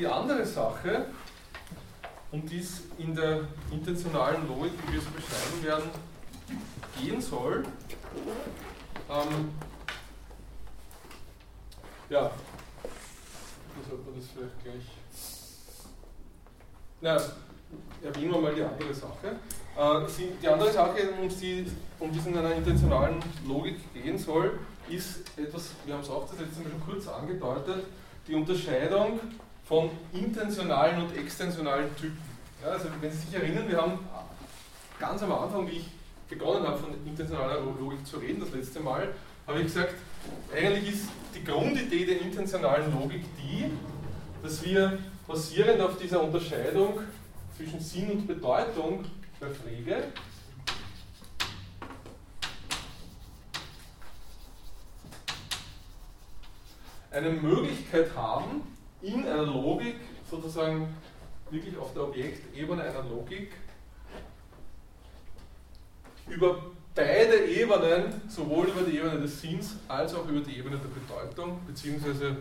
die andere Sache, um die es in der intentionalen Logik, wie wir sie beschreiben werden, gehen soll, ähm, ja, wie sollte man das vielleicht gleich. Na, erwähnen wir mal die andere Sache. Äh, die andere Sache, um die, um es in einer intentionalen Logik gehen soll, ist etwas, wir haben es auch das letzte Mal schon kurz angedeutet, die Unterscheidung von intentionalen und extensionalen Typen. Ja, also wenn Sie sich erinnern, wir haben ganz am Anfang, wie ich begonnen habe, von intentionaler Logik zu reden, das letzte Mal, habe ich gesagt, eigentlich ist die Grundidee der intentionalen Logik die, dass wir basierend auf dieser Unterscheidung zwischen Sinn und Bedeutung bei Frege eine Möglichkeit haben, in einer Logik sozusagen wirklich auf der Objektebene einer Logik über beide Ebenen, sowohl über die Ebene des Sinns als auch über die Ebene der Bedeutung, beziehungsweise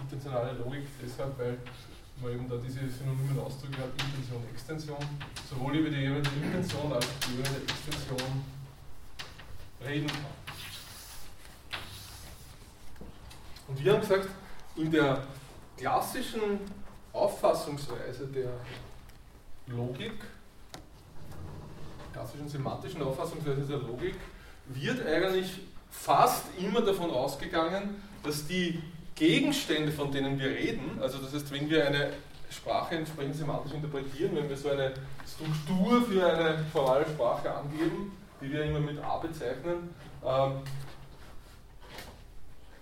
intentionale Logik, deshalb, weil man eben da diese synonymen Ausdrücke hat, Intention, Extension, sowohl über die Ebene der Intention als auch die Ebene der Extension reden kann. Und wir haben gesagt, in der klassischen Auffassungsweise der Logik, klassischen semantischen Auffassungsweise der Logik, wird eigentlich fast immer davon ausgegangen, dass die Gegenstände, von denen wir reden, also das heißt, wenn wir eine Sprache entsprechend semantisch interpretieren, wenn wir so eine Struktur für eine formale Sprache angeben, die wir immer mit A bezeichnen, ähm,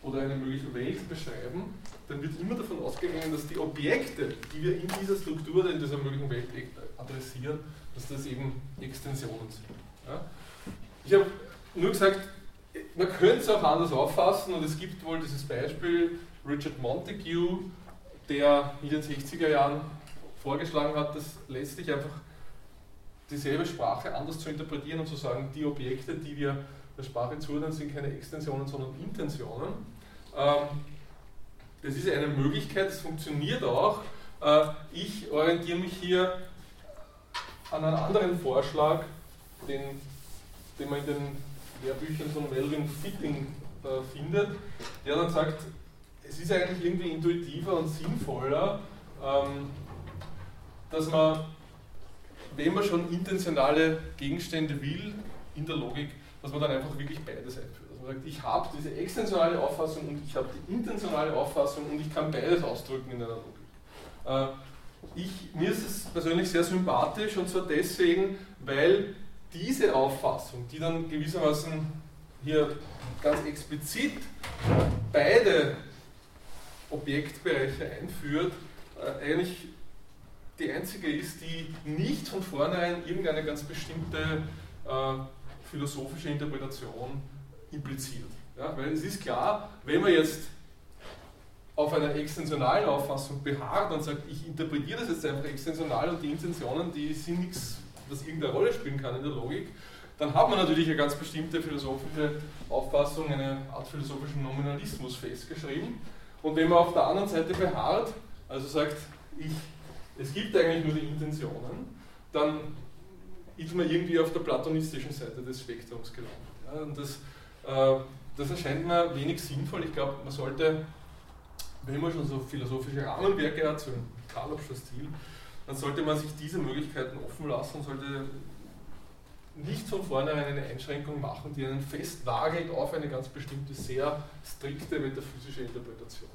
oder eine mögliche Welt beschreiben, dann wird immer davon ausgegangen, dass die Objekte, die wir in dieser Struktur oder in dieser möglichen Welt adressieren, dass das eben Extensionen sind. Ja? Ich habe nur gesagt, man könnte es auch anders auffassen und es gibt wohl dieses Beispiel Richard Montague, der in den 60er Jahren vorgeschlagen hat, das letztlich einfach dieselbe Sprache anders zu interpretieren und zu sagen, die Objekte, die wir der Sprache zuordnen, sind keine Extensionen, sondern Intentionen. Ähm, das ist eine Möglichkeit, es funktioniert auch. Äh, ich orientiere mich hier an einen anderen Vorschlag, den, den man in den Lehrbüchern von Melvin Fitting äh, findet, der dann sagt, es ist eigentlich irgendwie intuitiver und sinnvoller, ähm, dass man, wenn man schon intentionale Gegenstände will, in der Logik, dass man dann einfach wirklich beides einführt. Dass man sagt, ich habe diese extensionale Auffassung und ich habe die intentionale Auffassung und ich kann beides ausdrücken in einer Logik. Äh, ich, mir ist es persönlich sehr sympathisch und zwar deswegen, weil diese Auffassung, die dann gewissermaßen hier ganz explizit beide Objektbereiche einführt, äh, eigentlich die einzige ist, die nicht von vornherein irgendeine ganz bestimmte äh, philosophische Interpretation impliziert. Ja, weil es ist klar, wenn man jetzt auf einer extensionalen Auffassung beharrt und sagt, ich interpretiere das jetzt einfach extensional und die Intentionen, die sind nichts, was irgendeine Rolle spielen kann in der Logik, dann hat man natürlich eine ganz bestimmte philosophische Auffassung, eine Art philosophischen Nominalismus festgeschrieben. Und wenn man auf der anderen Seite beharrt, also sagt, ich, es gibt eigentlich nur die Intentionen, dann ist man irgendwie auf der platonistischen Seite des Spektrums gelandet. Ja, und das, äh, das erscheint mir wenig sinnvoll. Ich glaube, man sollte, wenn man schon so philosophische Rahmenwerke hat, so im Karlopscher Stil, dann sollte man sich diese Möglichkeiten offen lassen und sollte nicht von vornherein eine Einschränkung machen, die einen festnagelt auf eine ganz bestimmte, sehr strikte metaphysische Interpretation.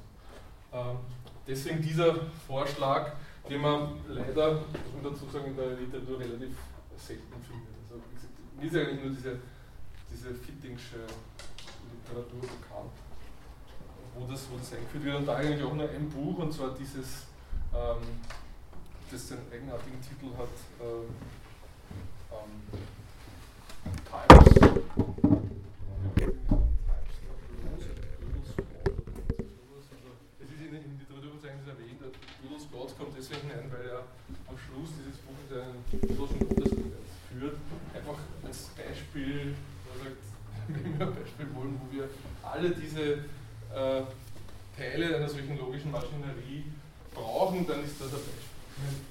Ähm, deswegen dieser Vorschlag, den man leider, muss man dazu sagen, in der Literatur relativ selten findet. Also mir ist eigentlich nur diese, diese Fittingsche Literatur bekannt, wo das, wo das eingeführt wird. Und da eigentlich auch nur ein Buch, und zwar dieses, ähm, das den eigenartigen Titel hat, ähm, ähm, Times. Deswegen ein, weil er am Schluss dieses Buches einen großen Gottesbeweis führt. Einfach als Beispiel, Beispiel wollen, wo wir alle diese äh, Teile einer solchen logischen Maschinerie brauchen, dann ist das ein Beispiel.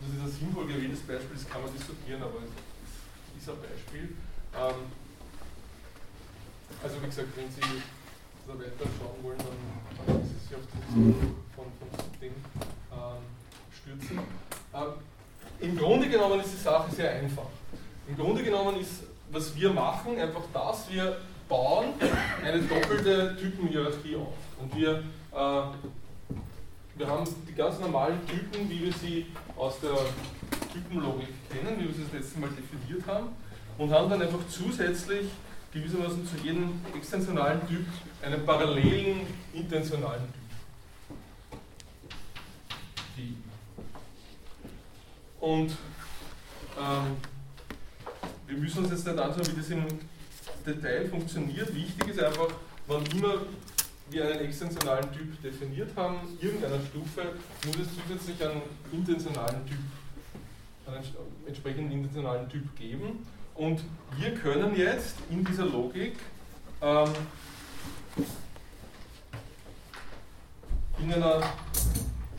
Das ist ein sinnvoll gewähltes Beispiel das kann man diskutieren, aber es ist ein Beispiel. Ähm, also wie gesagt, wenn Sie da weiter schauen wollen, dann, müssen Sie sich auf Funktion von, von Ding ähm, stürzen. Ähm, Im Grunde genommen ist die Sache sehr einfach. Im Grunde genommen ist, was wir machen, einfach das, wir bauen eine doppelte Typenhierarchie auf. Und wir, äh, wir haben die ganz normalen Typen, wie wir sie aus der Typenlogik kennen, wie wir sie das letzte Mal definiert haben, und haben dann einfach zusätzlich gewissermaßen zu jedem extensionalen Typ einen parallelen intentionalen Typ. Und ähm, wir müssen uns jetzt nicht anschauen, wie das im Detail funktioniert. Wichtig ist einfach, wann immer wir einen extensionalen Typ definiert haben, irgendeiner Stufe, muss es zusätzlich einen intentionalen Typ, einen entsprechenden intentionalen Typ geben. Und wir können jetzt in dieser Logik ähm, in einer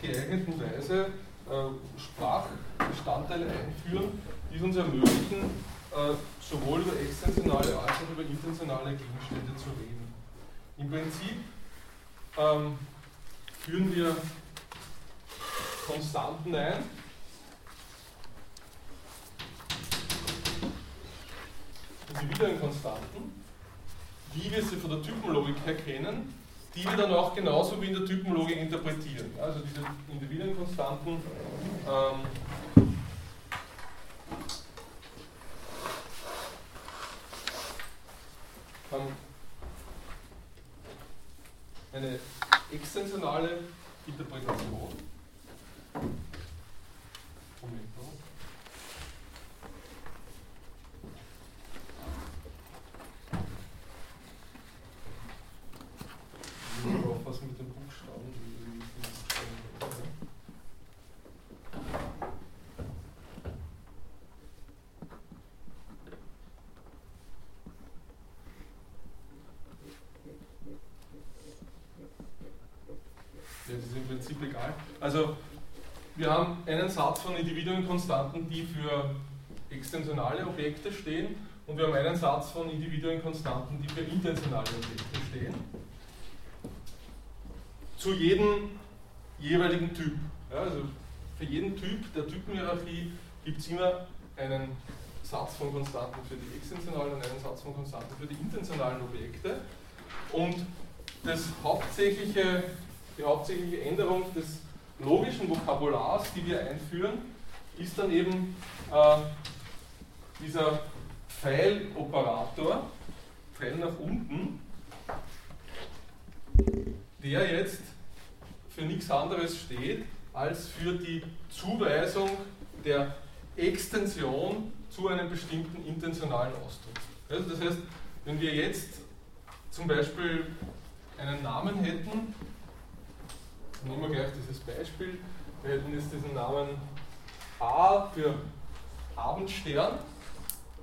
geeigneten Weise äh, Sprachbestandteile einführen, die es uns ermöglichen, äh, sowohl über extensionale als auch über intentionale Gegenstände zu reden. Im Prinzip ähm, führen wir Konstanten ein, Individuenkonstanten, wie wir sie von der Typenlogik her kennen, die wir dann auch genauso wie in der Typenlogik interpretieren. Also diese Individuenkonstanten ähm, haben eine extensionale Interpretation. Moment. aufpassen mit den Buchstaben. Das ist im Prinzip egal. Also wir haben einen Satz von Individuenkonstanten, die für extensionale Objekte stehen und wir haben einen Satz von Individuenkonstanten, die für intentionale Objekte stehen zu jedem jeweiligen Typ. Ja, also für jeden Typ der Typenhierarchie gibt es immer einen Satz von Konstanten für die extensionalen und einen Satz von Konstanten für die intentionalen Objekte. Und das hauptsächliche, die hauptsächliche Änderung des logischen Vokabulars, die wir einführen, ist dann eben äh, dieser Pfeil-Operator, Pfeil nach unten, der jetzt für nichts anderes steht als für die Zuweisung der Extension zu einem bestimmten intentionalen Ausdruck. Also das heißt, wenn wir jetzt zum Beispiel einen Namen hätten, nehmen wir gleich dieses Beispiel, wir hätten jetzt diesen Namen A für Abendstern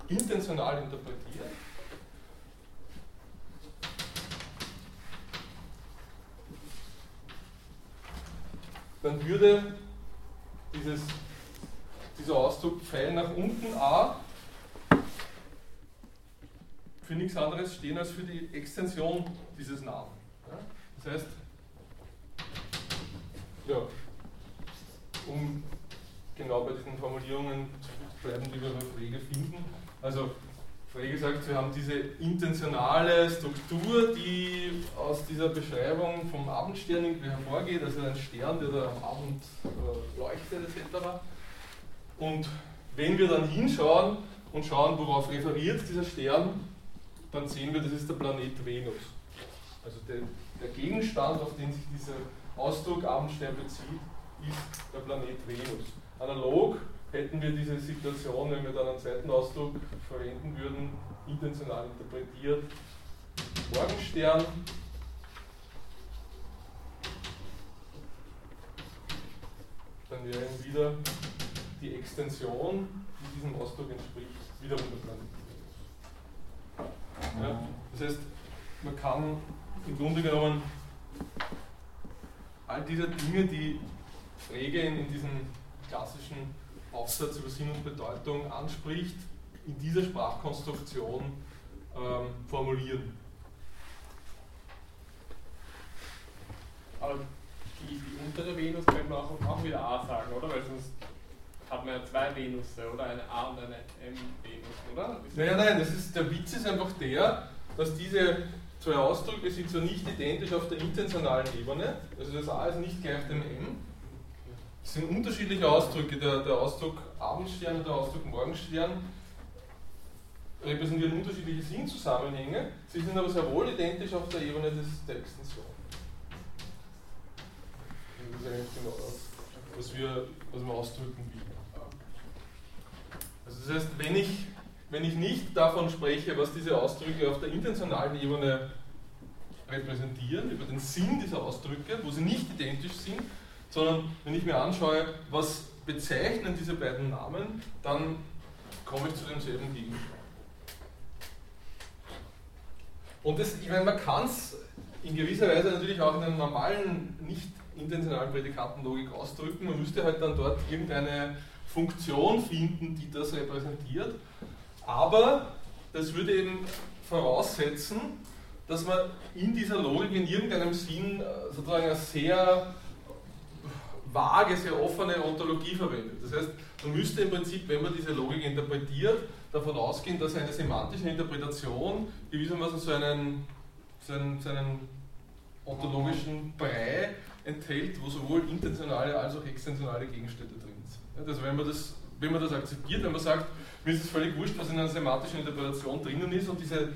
intentional interpretiert. Dann würde dieses, dieser Ausdruck Pfeil nach unten a für nichts anderes stehen als für die Extension dieses Namen. Das heißt, ja, um genau bei diesen Formulierungen zu bleiben, die wir bei Frege finden, also Frege sagt, wir haben diese intentionale Struktur, die aus dieser Beschreibung vom Abendstern irgendwie hervorgeht, also ein Stern, der da am Abend äh, leuchtet etc. Und wenn wir dann hinschauen und schauen, worauf referiert dieser Stern, dann sehen wir, das ist der Planet Venus. Also der, der Gegenstand, auf den sich dieser Ausdruck Abendstern bezieht, ist der Planet Venus. Analog hätten wir diese Situation, wenn wir dann einen Seitenausdruck verwenden würden, intentional interpretiert, Morgenstern, dann wäre wieder die Extension, die diesem Ausdruck entspricht, wiederum der Planet. Ja, das heißt, man kann im Grunde genommen all diese Dinge, die Frege in, diesem klassischen Aufsatz über Sinn und Bedeutung anspricht, in dieser Sprachkonstruktion ähm, formulieren. Aber die, die untere Venus könnte man auch, auch wieder A sagen, oder? Weil sonst hat man ja zwei Venusse, oder? Eine A und eine M-Venus, oder? Naja, nein, das ist, der Witz ist einfach der, dass diese zwei Ausdrücke sind zwar nicht identisch auf der intentionalen Ebene, also das A ist nicht gleich dem M, es sind unterschiedliche Ausdrücke, der, der Ausdruck Abendstern und der Ausdruck Morgenstern repräsentieren unterschiedliche Sinnzusammenhänge, sie sind aber sehr wohl identisch auf der Ebene des, der Extension. Das ist eigentlich genau das, was wir, was wir ausdrücken will. Also das heißt, wenn ich, wenn ich nicht davon spreche, was diese Ausdrücke auf der intentionalen Ebene repräsentieren, über den Sinn dieser Ausdrücke, wo sie nicht identisch sind, sondern wenn ich mir anschaue, was bezeichnen diese beiden Namen, dann komme ich zu demselben Gegenstand. Und das, ich meine, man kann es in gewisser Weise natürlich auch in einer normalen, nicht intentionalen Prädikatenlogik ausdrücken. Man müsste halt dann dort irgendeine Funktion finden, die das repräsentiert. Aber das würde eben voraussetzen, dass man in dieser Logik in irgendeinem Sinn äh, sozusagen eine sehr vage, sehr offene Ontologie verwendet. Das heißt, man müsste im Prinzip, wenn man diese Logik interpretiert, davon ausgehen, dass eine semantische Interpretation gewissermaßen so einen, so einen, so einen ontologischen Brei enthält, wo sowohl intentionale als auch extensionale Gegenstände drin sind. Also wenn man das, wenn man das akzeptiert, wenn man sagt, mir ist es völlig wurscht, was in einer semantischen Interpretation drinnen ist und diese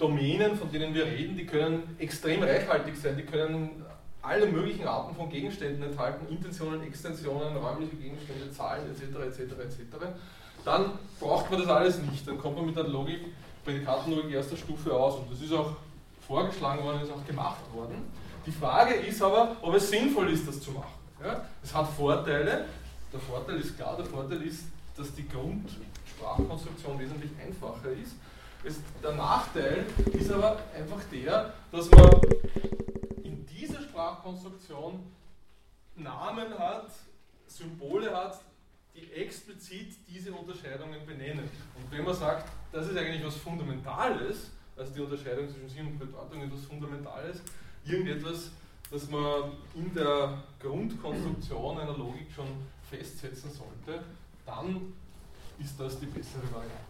Domänen, von denen wir reden, die können extrem reichhaltig sein, die können alle möglichen Arten von Gegenständen enthalten, Intentionen, Extensionen, räumliche Gegenstände, Zahlen etc. etc. etc. Dann braucht man das alles nicht. Dann kommt man mit der Logik, Prädikatenlogik erster Stufe aus. Und das ist auch vorgeschlagen worden, ist auch gemacht worden. Die Frage ist aber, ob es sinnvoll ist, das zu machen. Ja? Es hat Vorteile. Der Vorteil ist klar, der Vorteil ist, dass die Grundsprachkonstruktion wesentlich einfacher ist. Es, der Nachteil ist aber einfach der, dass man diese Sprachkonstruktion Namen hat, Symbole hat, die explizit diese Unterscheidungen benennen. Und wenn man sagt, das ist eigentlich was Fundamentales, also die Unterscheidung zwischen Sinn und Bedeutung etwas Fundamentales, irgendetwas, das man in der Grundkonstruktion einer Logik schon festsetzen sollte, dann ist das die bessere Variante.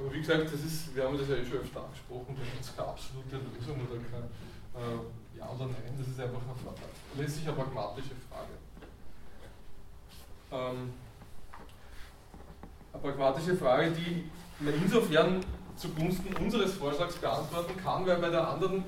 Aber wie gesagt, das ist, wir haben das ja eh schon öfter angesprochen, da gibt es keine absolute Lösung oder keine äh, ja oder nein, das ist einfach eine letztlich eine pragmatische Frage. Ähm, eine pragmatische Frage, die man insofern zugunsten unseres Vorschlags beantworten kann, weil bei der anderen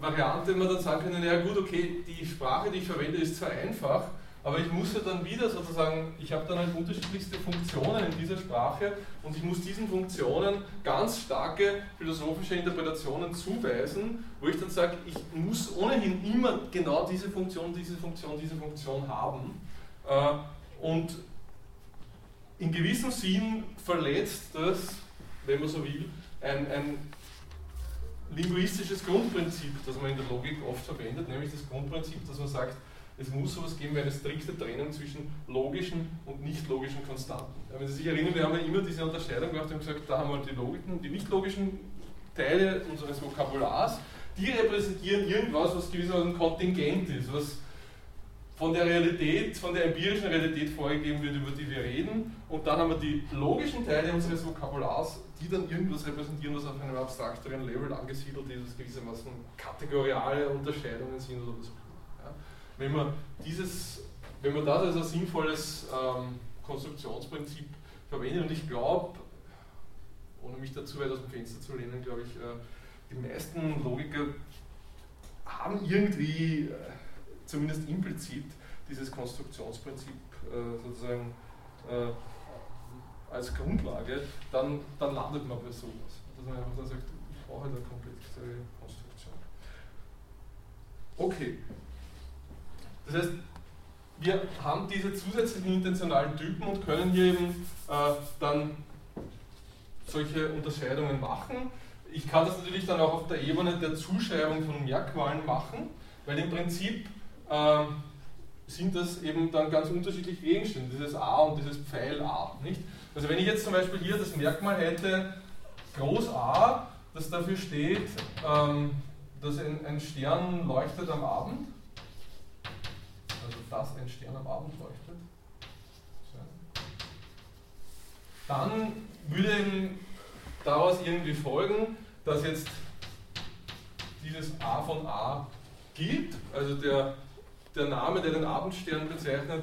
Variante man dann sagen können, ja gut, okay, die Sprache, die ich verwende, ist zwar einfach, aber ich muss ja dann wieder sozusagen, ich habe dann halt unterschiedlichste Funktionen in dieser Sprache und ich muss diesen Funktionen ganz starke philosophische Interpretationen zuweisen, wo ich dann sage, ich muss ohnehin immer genau diese Funktion, diese Funktion, diese Funktion haben. Äh, und in gewissem Sinn verletzt das, wenn man so will, ein, ein linguistisches Grundprinzip, das man in der Logik oft verwendet, nämlich das Grundprinzip, dass man sagt, es muss sowas geben wie eine strikte Trennung zwischen logischen und nicht logischen Konstanten. Ja, wenn Sie sich erinnern, wir haben ja immer diese Unterscheidung gemacht und gesagt, da haben wir die logischen, die nicht logischen Teile unseres Vokabulars, die repräsentieren irgendwas, was gewissermaßen kontingent ist, was von der Realität, von der empirischen Realität vorgegeben wird, über die wir reden. Und dann haben wir die logischen Teile unseres Vokabulars, die dann irgendwas repräsentieren, was auf einem abstrakteren Level angesiedelt ist, was gewissermaßen kategoriale Unterscheidungen sind oder so. Wenn man, dieses, wenn man das als ein sinnvolles ähm, Konstruktionsprinzip verwendet, und ich glaube, ohne mich dazu weit aus dem Fenster zu lehnen, glaube ich, äh, die meisten Logiker haben irgendwie, äh, zumindest implizit, dieses Konstruktionsprinzip äh, sozusagen äh, als Grundlage, dann, dann landet man bei sowas. Dass man einfach dann sagt, ich brauche eine komplexe Konstruktion. Okay, das heißt, wir haben diese zusätzlichen intentionalen Typen und können hier eben äh, dann solche Unterscheidungen machen. Ich kann das natürlich dann auch auf der Ebene der Zuschreibung von Merkmalen machen, weil im Prinzip äh, sind das eben dann ganz unterschiedliche Gegenstände, dieses A und dieses Pfeil A. Nicht? Also wenn ich jetzt zum Beispiel hier das Merkmal hätte, Groß A, das dafür steht, ähm, dass ein, ein Stern leuchtet am Abend, dass ein Stern am Abend leuchtet, dann würde daraus irgendwie folgen, dass jetzt dieses A von A gilt, also der, der Name, der den Abendstern bezeichnet,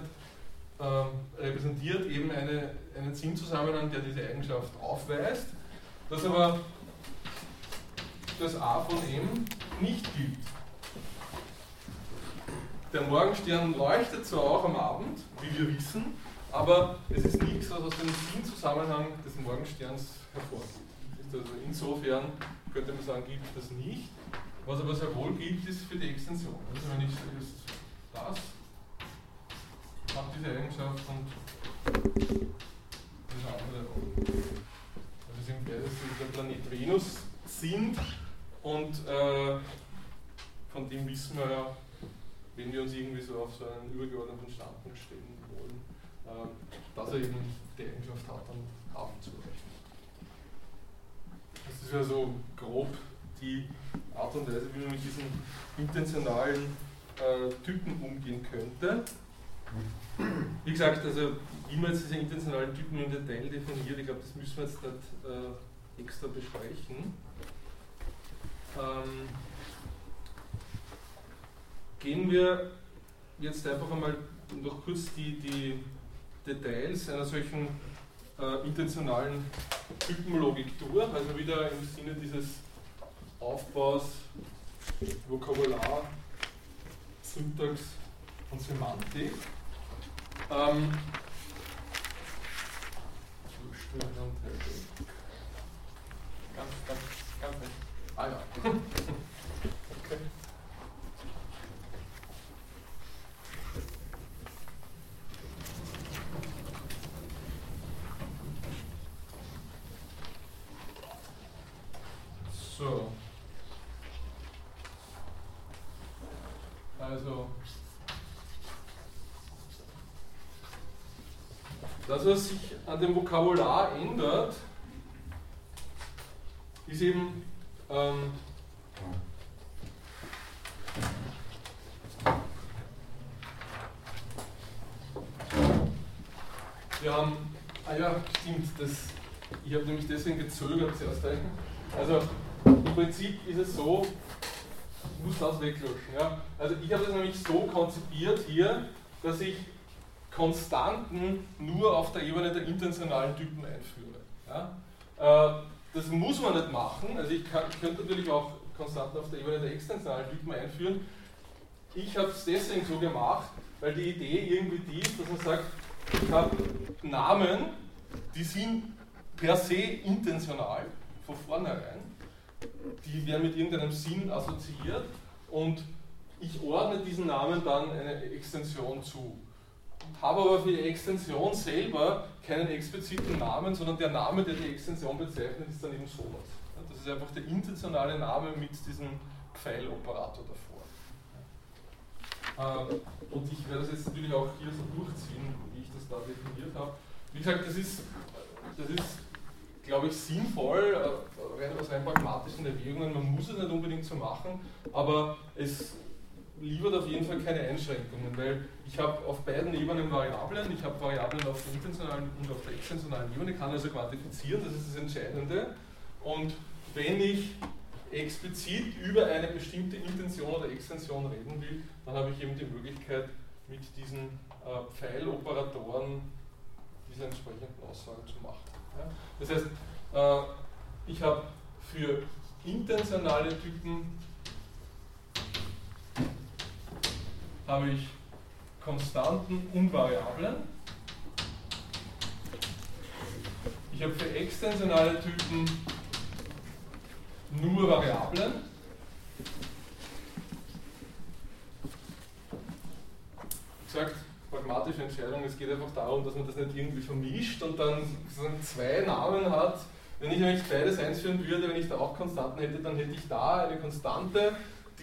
äh, repräsentiert eben eine, einen Sinnzusammenhang, der diese Eigenschaft aufweist, dass aber das A von M nicht gilt. Der Morgenstern leuchtet zwar auch am Abend, wie wir wissen, aber es ist nichts, was aus dem Sinnzusammenhang des Morgensterns hervorgeht. Also insofern könnte man sagen, gibt es das nicht. Was aber sehr wohl gibt, ist für die Extension. Also wenn ich jetzt das habe diese Eigenschaft und das andere auch. Also sind beides der Planet Venus sind und äh, von dem wissen wir ja, wenn wir uns irgendwie so auf so einen übergeordneten Standpunkt stellen wollen, äh, dass er eben die Eigenschaft hat, dann Abend zu rechnen. Das ist ja so grob die Art und Weise, wie man mit diesen intentionalen äh, Typen umgehen könnte. Wie gesagt, also wie man jetzt diese intentionalen Typen im Detail definiert, ich glaube, das müssen wir jetzt nicht äh, extra besprechen. Ähm, gehen wir jetzt einfach einmal noch kurz die, die Details einer solchen äh, intentionalen Typenlogik durch, also wieder im Sinne dieses Aufbaus, Vokabular, Syntax und Semantik. Ähm, ganz, ganz, ganz nicht. Ah ja. okay. So. Also. Das, was sich an dem Vokabular ändert, ist eben ähm, wir haben, ah ja, stimmt, das, ich habe nämlich deswegen gezögert zuerst. Also im Prinzip ist es so, ich muss das weglöschen. Ja? Also ich habe das nämlich so konzipiert hier, dass ich Konstanten nur auf der Ebene der intentionalen Typen einführe. Ja? Äh, das muss man nicht machen. Also ich, kann, ich könnte natürlich auch Konstanten auf der Ebene der extensionalen Typen einführen. Ich habe es deswegen so gemacht, weil die Idee irgendwie die ist, dass man sagt, ich habe Namen, die sind per se intentional von vornherein. Die werden mit irgendeinem Sinn assoziiert und ich ordne diesen Namen dann eine Extension zu habe aber für die Extension selber keinen expliziten Namen, sondern der Name, der die Extension bezeichnet, ist dann eben sowas. Das ist einfach der intentionale Name mit diesem Pfeiloperator davor. Ähm, und ich werde das jetzt natürlich auch hier so durchziehen, wie ich das da definiert habe. Wie gesagt, das ist, das ist glaube ich, sinnvoll, äh, rein aus rein pragmatischen Erwägungen. Man muss es nicht unbedingt so machen, aber es liefert auf jeden Fall keine Einschränkungen, weil ich habe auf beiden Ebenen Variablen, ich habe Variablen auf der intentionalen und auf der extensionalen Ebene, kann also quantifizieren, das ist das Entscheidende. Und wenn ich explizit über eine bestimmte Intention oder Extension reden will, dann habe ich eben die Möglichkeit, mit diesen äh, Pfeiloperatoren diese entsprechenden Aussagen zu machen. Ja? Das heißt, äh, ich habe für intentionale Typen habe ich Konstanten und Variablen. Ich habe für extensionale Typen nur Variablen. Wie gesagt, pragmatische Entscheidung, es geht einfach darum, dass man das nicht irgendwie vermischt und dann zwei Namen hat. Wenn ich nämlich beides einführen würde, wenn ich da auch Konstanten hätte, dann hätte ich da eine Konstante,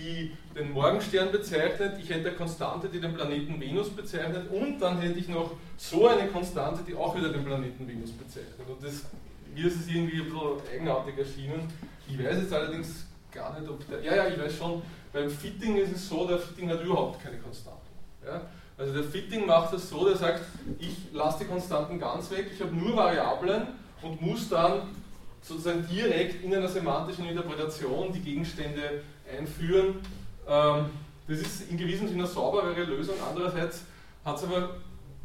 die den Morgenstern bezeichnet, ich hätte eine Konstante, die den Planeten Venus bezeichnet und dann hätte ich noch so eine Konstante, die auch wieder den Planeten Venus bezeichnet. Und das, mir ist es irgendwie ein bisschen eigenartig erschienen. Ich weiß jetzt allerdings gar nicht, ob der. Ja, ja, ich weiß schon, beim Fitting ist es so, der Fitting hat überhaupt keine Konstanten. Ja? Also der Fitting macht das so, der sagt, ich lasse die Konstanten ganz weg, ich habe nur Variablen und muss dann sozusagen direkt in einer semantischen Interpretation die Gegenstände einführen. Ähm, das ist in gewissem Sinne eine sauberere Lösung. Andererseits hat es aber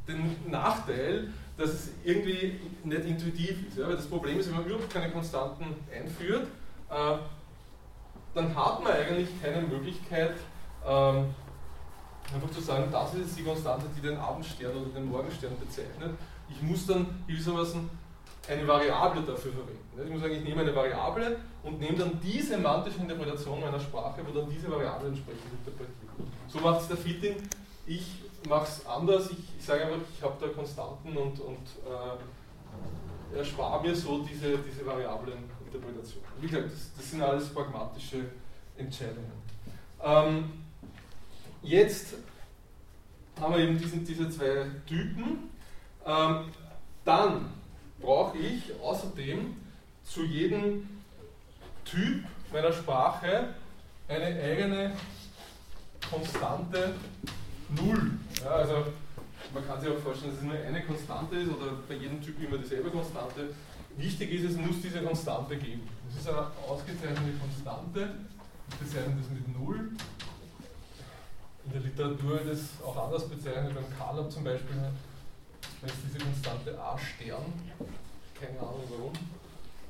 den Nachteil, dass es irgendwie nicht intuitiv ist. Ja? Weil das Problem ist, wenn man überhaupt keine Konstanten einführt, äh, dann hat man eigentlich keine Möglichkeit, ähm, einfach zu sagen, das ist die Konstante, die den Abendstern oder den Morgenstern bezeichnet. Ich muss dann gewissermaßen eine Variable dafür verwenden. Ich muss sagen, ich nehme eine Variable und nehme dann die semantische Interpretation meiner Sprache, wo dann diese Variable entsprechend interpretiert wird. So macht es der Fitting. Ich mache es anders. Ich, sage einfach, ich habe da Konstanten und, und äh, erspare mir so diese, diese variablen Interpretationen. Wie gesagt, das, das sind alles pragmatische Entscheidungen. Ähm, jetzt haben wir eben diesen, diese zwei Typen. Ähm, dann brauche ich außerdem zu jedem Typ meiner Sprache eine eigene Konstante 0. Ja, also man kann sich auch vorstellen, dass es nur eine Konstante ist oder bei jedem Typ immer dieselbe Konstante. Wichtig ist, es muss diese Konstante geben. Das ist eine ausgezeichnete Konstante. Wir bezeichnen das mit 0. In der Literatur wird es auch anders bezeichnet, beim Kalab zum Beispiel ist diese Konstante A Stern, keine Ahnung warum.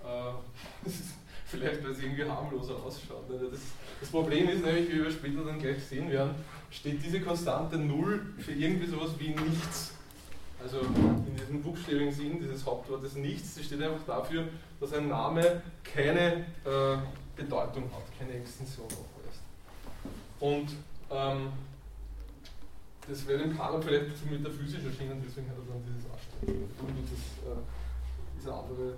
Äh, vielleicht weil es irgendwie harmloser ausschaut. Ne? Das, das, Problem ist nämlich, wie wir später dann gleich sehen werden, steht diese Konstante 0 für irgendwie sowas wie nichts. Also in diesem buchstabigen Sinn dieses Hauptwortes nichts, das steht einfach dafür, dass ein Name keine äh, Bedeutung hat, keine Extension aufweist. Und ähm, das wäre dem Kanon vielleicht zu metaphysisch erschienen, deswegen hat er dann dieses Arschstellen. Das äh, ist andere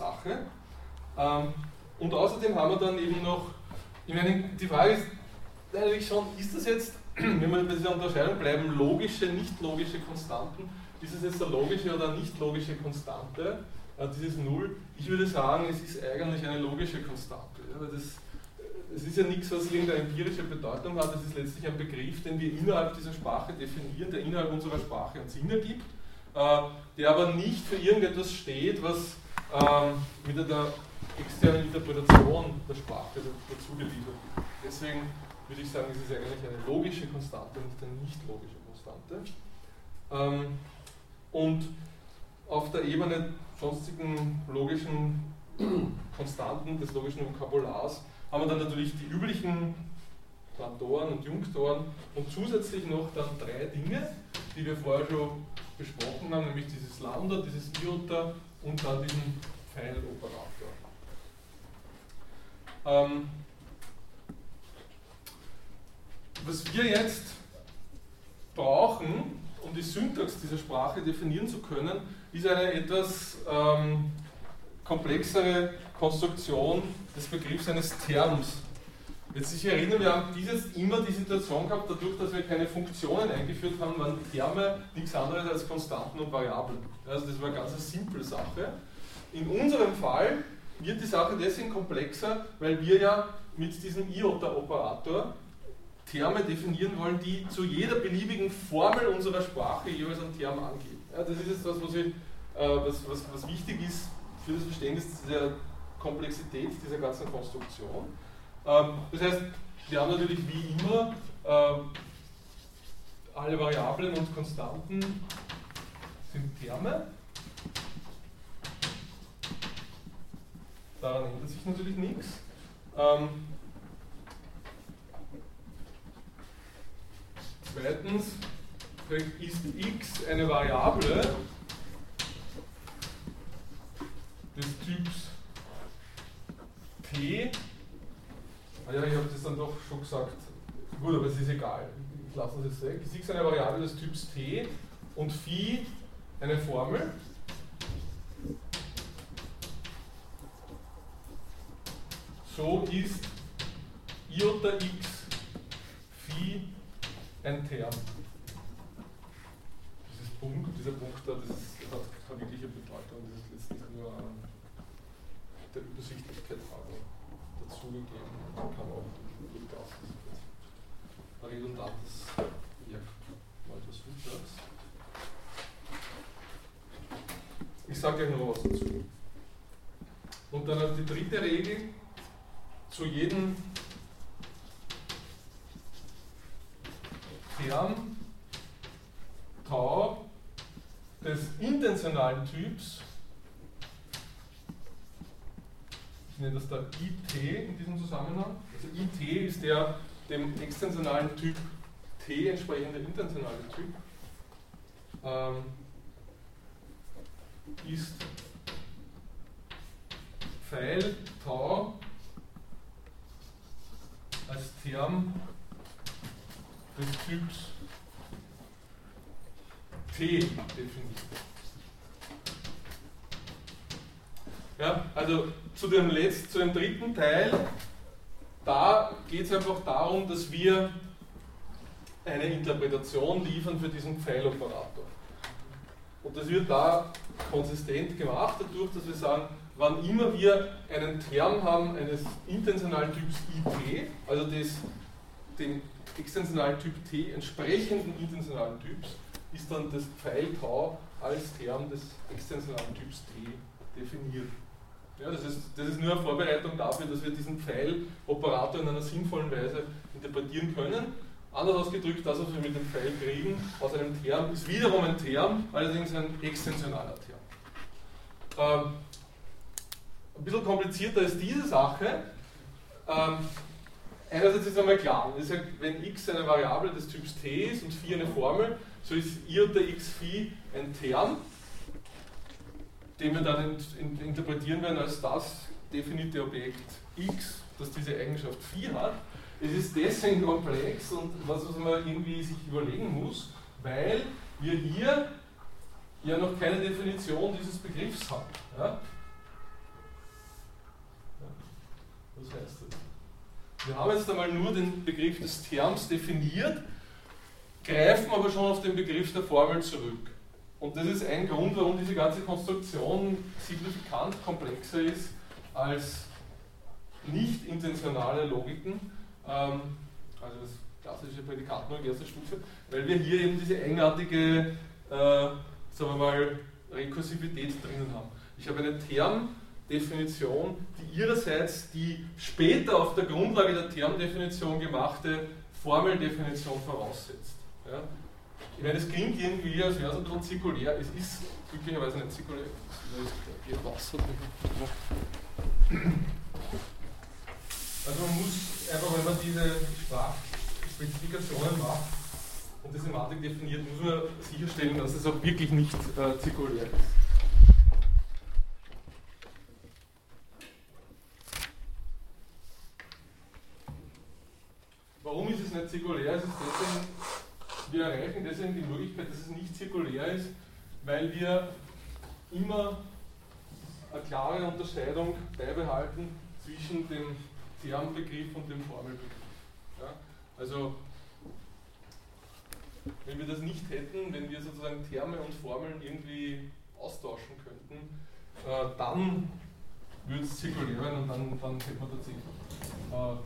Sache. Ähm, und außerdem haben wir dann eben noch, ich meine, die Frage ist natürlich schon, ist das jetzt, wenn wir bei dieser Unterscheidung bleiben, logische, nicht logische Konstanten, ist es jetzt eine logische oder nicht logische Konstante, äh, dieses Null? Ich würde sagen, es ist eigentlich eine logische Konstante. Ja, das, es ist ja nichts, was irgendeine empirische Bedeutung hat, es ist letztlich ein Begriff, den wir innerhalb dieser Sprache definieren, der innerhalb unserer Sprache einen Sinn ergibt, äh, der aber nicht für irgendetwas steht, was ähm, mit einer externen Interpretation der Sprache dazu geliefert. Deswegen würde ich sagen, es ist eigentlich eine logische Konstante, nicht eine nicht logische Konstante. Ähm, und auf der Ebene sonstigen logischen Konstanten des logischen Vokabulars haben wir dann natürlich die üblichen Quantoren und Junktoren und zusätzlich noch dann drei Dinge, die wir vorher schon besprochen haben, nämlich dieses Lambda, dieses Iota und dann diesen Final-Operator. Ähm, was wir jetzt brauchen, um die Syntax dieser Sprache definieren zu können, ist eine etwas ähm, komplexere Konstruktion des Begriffs eines Terms. Jetzt sich erinnern, wir haben dieses immer die Situation gehabt, dadurch, dass wir keine Funktionen eingeführt haben, waren die Terme nichts anderes als Konstanten und Variablen. Also das war eine ganz simple Sache. In unserem Fall wird die Sache deswegen komplexer, weil wir ja mit diesem Iota-Operator Terme definieren wollen, die zu jeder beliebigen Formel unserer Sprache jeweils einen Term angeben. Ja, das ist jetzt das, was, ich, äh, was, was, was wichtig ist für das Verständnis der Komplexität dieser ganzen Konstruktion. Ähm, das heißt, wir haben natürlich wie immer ähm, alle Variablen und Konstanten sind Terme. Daran ändert sich natürlich nichts. Ähm, zweitens ist x eine Variable des Typs t. Ah ja, ich habe das dann doch schon gesagt. Gut, aber es ist egal. Ich lasse das jetzt weg. Ist eine Variable des Typs t und phi eine Formel. So ist Iota x Phi ein Term. Dieses Punkt, dieser Punkt da, das hat keine wirkliche Bedeutung, das ist letztlich nur der Übersichtlichkeit dazugegeben. Kann auch durchaus ein redundantes Werk mal das. Ich sage gleich noch was dazu. Und dann die dritte Regel, zu jedem Term Tau des intentionalen Typs, ich nenne das da IT in diesem Zusammenhang, also IT ist der dem extensionalen Typ T entsprechende intentionale Typ, ähm, ist Pfeil Tau als Term des Typs T definiert. Ja, also zu dem, letzten, zu dem dritten Teil, da geht es einfach darum, dass wir eine Interpretation liefern für diesen Pfeiloperator. Und das wird da konsistent gemacht, dadurch, dass wir sagen, wann immer wir einen Term haben eines intentionalen Typs IT, also des, dem extensionalen Typ T entsprechenden intentionalen Typs, ist dann das Pfeil Tau als Term des extensionalen Typs T definiert. Ja, das, ist, das ist nur eine Vorbereitung dafür, dass wir diesen Pfeil-Operator in einer sinnvollen Weise interpretieren können. Anders ausgedrückt, das, was wir mit dem Pfeil kriegen aus einem Term, ist wiederum ein Term, allerdings ein extensionaler Term. Ähm, ein bisschen komplizierter ist diese Sache. Ähm, einerseits ist einmal klar, ist ja, wenn x eine Variable des Typs t ist und phi eine Formel, so ist i unter x phi ein Term, den wir dann in, in, interpretieren werden als das definierte Objekt x, das diese Eigenschaft phi hat. Es ist deswegen komplex und was, was man irgendwie sich überlegen muss, weil wir hier ja noch keine Definition dieses Begriffs haben. Ja? Was heißt das? Wir haben jetzt einmal nur den Begriff des Terms definiert, greifen aber schon auf den Begriff der Formel zurück. Und das ist ein Grund, warum diese ganze Konstruktion signifikant komplexer ist als nicht intentionale Logiken, ähm, also das klassische Prädikat nur in erster Stufe, weil wir hier eben diese eigenartige, äh, sagen wir mal, Rekursivität drinnen haben. Ich habe eine Term, Definition, die ihrerseits die später auf der Grundlage der Termdefinition gemachte Formeldefinition voraussetzt. Ja? Ich meine, es klingt irgendwie, als wäre es ein bisschen zirkulär. Es ist glücklicherweise nicht zirkulär. Also man muss einfach, wenn man diese Sprachspezifikationen macht und die Semantik definiert, muss man sicherstellen, dass es auch wirklich nicht äh, zirkulär ist. Warum ist es nicht zirkulär? Es ist deswegen, wir erreichen deswegen die Möglichkeit, dass es nicht zirkulär ist, weil wir immer eine klare Unterscheidung beibehalten zwischen dem Termbegriff und dem Formelbegriff. Ja? Also, wenn wir das nicht hätten, wenn wir sozusagen Terme und Formeln irgendwie austauschen könnten, äh, dann würde es zirkulär werden und dann, dann hätte man tatsächlich äh, ein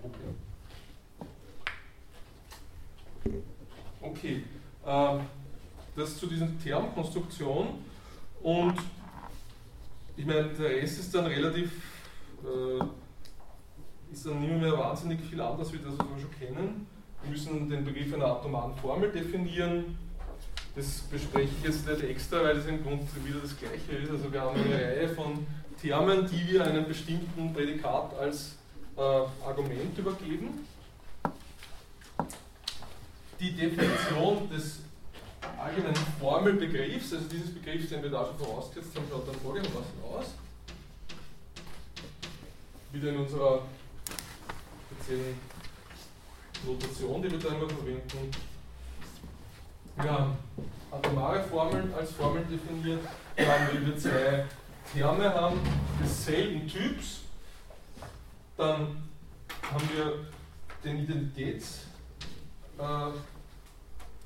Problem. Okay, ähm, das zu dieser Termkonstruktion und ich meine, der Rest ist dann relativ, äh, ist dann nicht mehr wahnsinnig viel anders, wie das, schon kennen. Wir müssen den Begriff einer atomaren Formel definieren. Das bespreche ich jetzt nicht extra, weil das im Grunde wieder das Gleiche ist. Also wir haben eine Reihe von Termen, die wir einem bestimmten Prädikat als äh, Argument übergeben die Definition des allgemeinen Formelbegriffs, also dieses Begriffs, den wir da schon vorausgesetzt haben, schaut dann folgendermaßen aus. Wieder in unserer speziellen Notation, die wir da immer verwenden. Wir haben atomare Formeln als Formeln definiert. Haben, wenn wir zwei Terme haben desselben Typs, dann haben wir den Identitäts,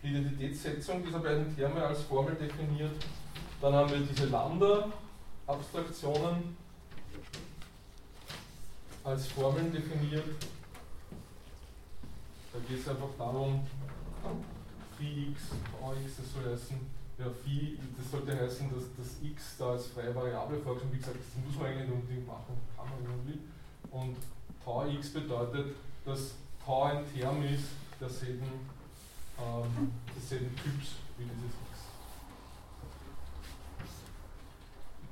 die Identitätssetzung dieser beiden Terme als Formel definiert. Dann haben wir diese Lambda-Abstraktionen als Formeln definiert. Da geht es einfach darum, phi x, vx, das soll heißen, ja, phi, das sollte heißen, dass das x da als freie Variable vorkommt. Wie gesagt, das muss man eigentlich unbedingt machen, kann man, will. Und tau x bedeutet, dass tau ein Term ist derselben, ähm, desselben Typs wie dieses x.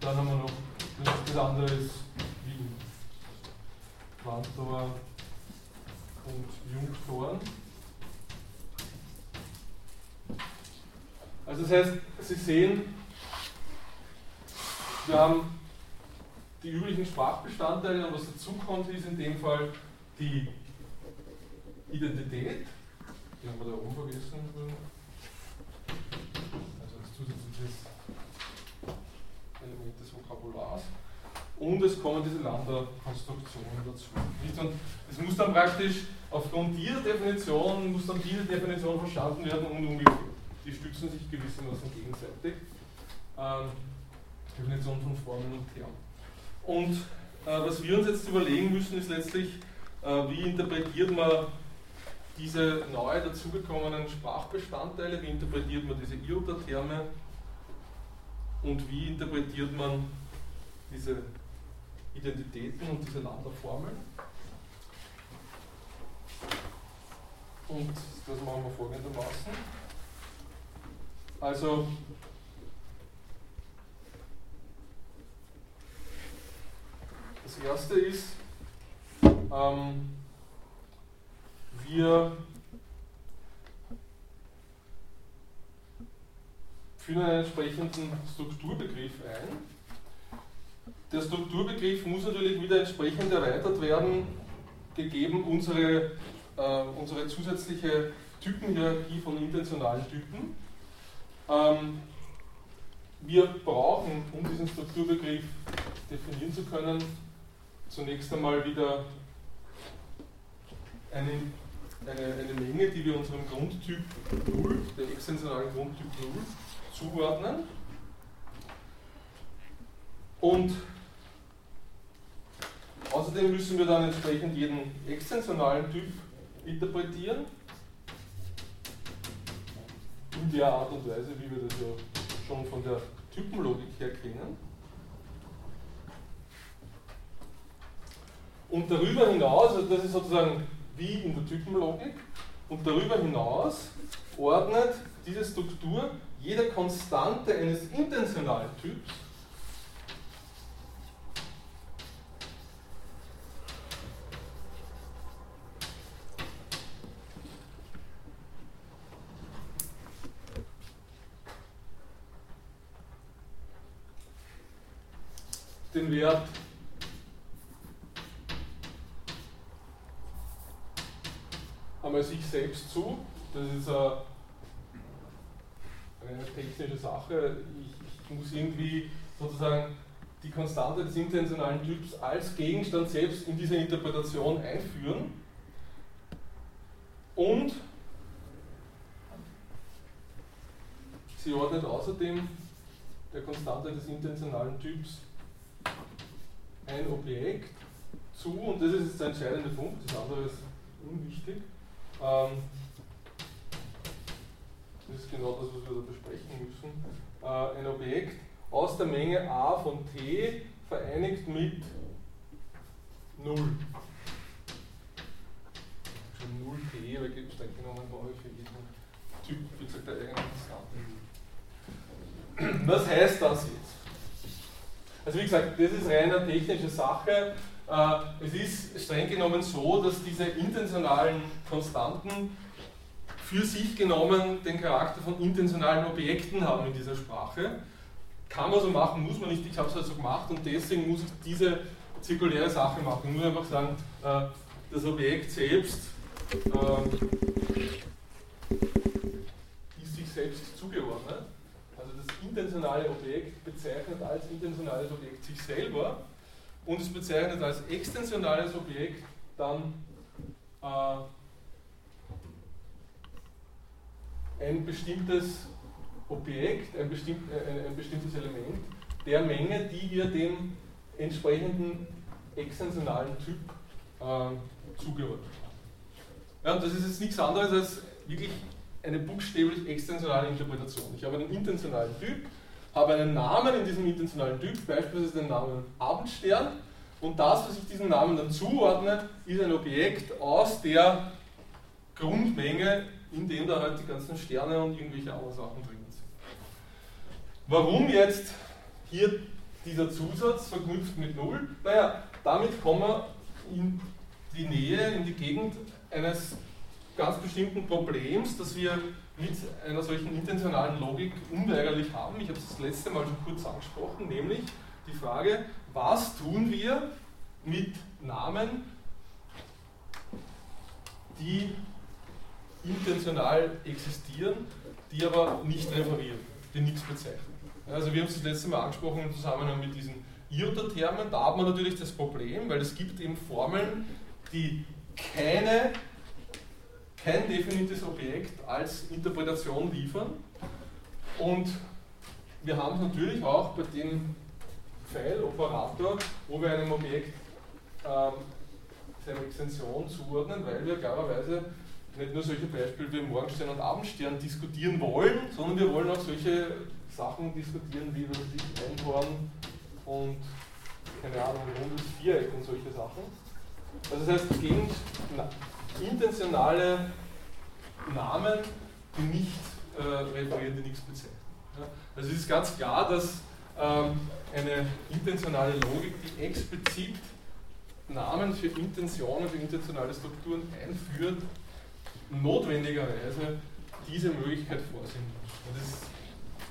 Dann haben wir noch, das andere ist wie Quantor und Jungtoren. Also das heißt, Sie sehen, wir haben die üblichen Sprachbestandteile und was dazukommt, ist in dem Fall die Identität, die haben wir da oben vergessen. Also als zusätzliches Element des Vokabulars. Und es kommen diese Lambda-Konstruktionen dazu. Und es muss dann praktisch aufgrund dieser Definition, muss dann diese Definition verstanden werden und umgekehrt. Die stützen sich gewissermaßen gegenseitig. Ähm, Definition von Formen und Termen. Und äh, was wir uns jetzt überlegen müssen, ist letztlich, äh, wie interpretiert man diese neu dazugekommenen Sprachbestandteile, wie interpretiert man diese Iota-Terme und wie interpretiert man diese Identitäten und diese Lambda-Formeln. Und das machen wir folgendermaßen. Also Das erste ist, ähm, wir führen einen entsprechenden Strukturbegriff ein. Der Strukturbegriff muss natürlich wieder entsprechend erweitert werden, gegeben unsere, äh, unsere zusätzliche Typenhierarchie von intentionalen Typen. Ähm, wir brauchen, um diesen Strukturbegriff definieren zu können, zunächst einmal wieder eine, eine, eine Menge, die wir unserem Grundtyp 0, dem extensionalen Grundtyp 0, zuordnen. Und außerdem müssen wir dann entsprechend jeden extensionalen Typ interpretieren. In der Art und Weise, wie wir das ja schon von der Typenlogik her kennen. Und darüber hinaus, also das ist sozusagen wie in der Typenlogik, und darüber hinaus ordnet diese Struktur jede Konstante eines intentionalen Typs den Wert einmal sich selbst zu. Das ist eine technische Sache. Ich, ich muss irgendwie sozusagen die Konstante des intentionalen Typs als Gegenstand selbst in diese Interpretation einführen. Und sie ordnet außerdem der Konstante des intentionalen Typs ein Objekt zu, und das ist jetzt der entscheidende Punkt, das andere ist unwichtig. Ähm, das ist genau das, was wir da besprechen müssen. Äh, ein Objekt aus der Menge a von t vereinigt mit 0. Schon 0 t, weil streng genommen brauche ich für jeden Typ, wie gesagt, der eigenen Konstanten. Was heißt das jetzt? Also wie gesagt, das ist reine technische Sache. Äh, es ist streng genommen so, dass diese intentionalen Konstanten für sich genommen den Charakter von intentionalen Objekten haben in dieser Sprache. Kann man so machen, muss man nicht. Ich habe es halt so gemacht und deswegen muss ich diese zirkuläre Sache machen. Muss einfach sagen, äh, das Objekt selbst ähm, ist sich selbst zugeordnet. Also das intentionale Objekt bezeichnet als intentionales Objekt sich selber und es bezeichnet als extensionales Objekt dann äh, ein bestimmtes Objekt, ein, bestimmt, äh, ein, bestimmtes Element der Menge, die wir dem entsprechenden extensionalen Typ äh, zugeordnet haben. Ja, und das ist jetzt nichts anderes als wirklich eine buchstäblich extensionale Interpretation. Ich habe einen intentionalen Typ, habe einen Namen in diesem intentionalen Typ, beispielsweise den Namen Abendstern, und das, was ich diesem Namen dann zuordne, ist ein Objekt aus der Grundmenge, in dem da halt die ganzen Sterne und irgendwelche anderen Sachen drin sind. Warum jetzt hier dieser Zusatz verknüpft mit 0? Naja, damit kommen wir in die Nähe, in die Gegend eines ganz bestimmten Problems, das wir mit einer solchen intentionalen Logik unweigerlich haben. Ich habe es das letzte Mal schon kurz angesprochen, nämlich die Frage, was tun wir mit Namen, die intentional existieren, die aber nicht referieren, die nichts bezeichnen. Also wir haben es das letzte Mal angesprochen im Zusammenhang mit diesen Iota-Termen. Da hat man natürlich das Problem, weil es gibt eben Formeln, die keine, kein definitives Objekt als Interpretation liefern. Und wir haben es natürlich auch bei dem Pfeil-Operator, wo wir einem Objekt ähm, seine Extension zuordnen, weil wir klarerweise nicht nur solche Beispiele wie Morgenstern und Abendstern diskutieren wollen, sondern wir wollen auch solche Sachen diskutieren wie was ich, Einhorn und keine Ahnung, rundes Viereck und solche Sachen. Also das heißt, gegen intentionale Namen, die nicht äh, referieren, die nichts bezeichnen. Ja? Also es ist ganz klar, dass ähm, eine intentionale Logik, die explizit Namen für Intentionen, für intentionale Strukturen einführt, notwendigerweise diese Möglichkeit vorsehen muss.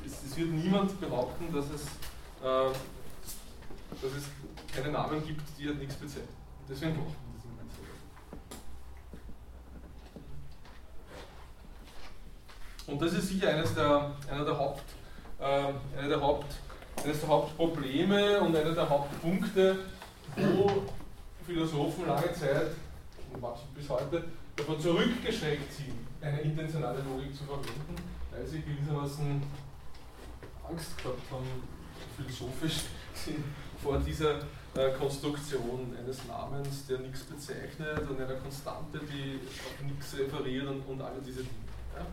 Es, es, wird niemand behaupten, dass es, äh, dass es keine Namen gibt, die halt nichts bezeichnen. Deswegen braucht man das immer so. Und das ist sicher eines der, einer der Haupt, äh, einer der Haupt, eines der Hauptprobleme und einer der Hauptpunkte, wo Philosophen lange Zeit und bis heute davon zurückgeschreckt sind, eine intentionale Logik zu verwenden, weil sie gewissermaßen Angst gehabt haben, philosophisch vor dieser äh, Konstruktion eines Namens, der nichts bezeichnet und einer Konstante, die auf nichts referiert und, und alle diese Dinge. Ja?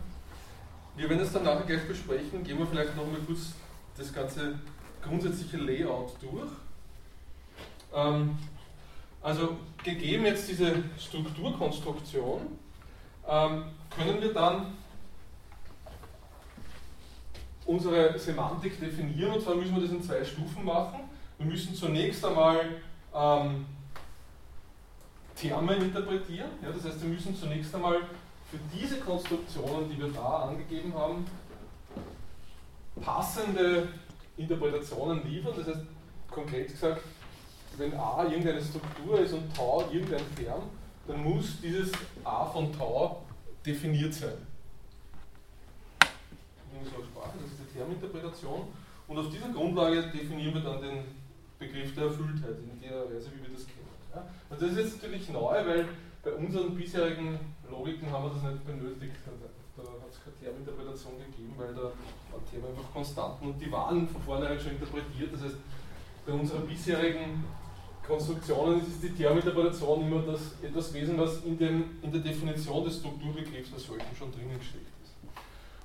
Wir werden es dann nachher gleich besprechen, gehen wir vielleicht noch mal kurz das ganze grundsätzliche Layout durch. Ähm, also gegeben jetzt diese Strukturkonstruktion, ähm, können wir dann unsere Semantik definieren und zwar müssen wir das in zwei Stufen machen. Wir müssen zunächst einmal ähm, Terme interpretieren, ja, das heißt wir müssen zunächst einmal für diese Konstruktionen, die wir da angegeben haben, passende Interpretationen liefern. Das heißt konkret gesagt, wenn A irgendeine Struktur ist und Tau irgendein Term, dann muss dieses A von Tau definiert sein. In unserer Sprache, das ist die Terminterpretation. Und auf dieser Grundlage definieren wir dann den Begriff der Erfülltheit in der Weise, wie wir das kennen. Und das ist jetzt natürlich neu, weil bei unseren bisherigen Logiken haben wir das nicht benötigt. Da hat es keine Terminterpretation gegeben, weil da waren Themen einfach Konstanten und die waren von vornherein schon interpretiert. Das heißt, bei unseren bisherigen Konstruktionen ist die Terminterpretation immer das, etwas gewesen, was in, dem, in der Definition des Strukturbegriffs als solchen schon drinnen gesteckt ist.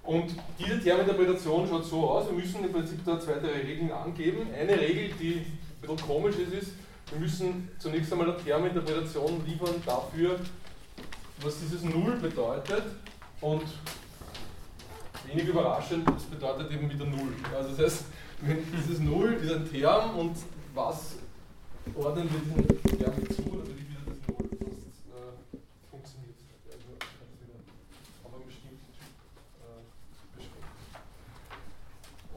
Und diese Terminterpretation schaut so aus, wir müssen im Prinzip da zwei, drei Regeln angeben. Eine Regel, die ein bisschen komisch ist, ist, wir müssen zunächst einmal eine Terminterpretation liefern dafür, was dieses Null bedeutet und wenig überraschend, das bedeutet eben wieder Null. Also das heißt, dieses Null ist ein Term und was ordnen wir diesen Term zu, damit ich wieder das Null, äh, funktioniert es nicht. Also ich kann es wieder auf einen bestimmten Typ äh.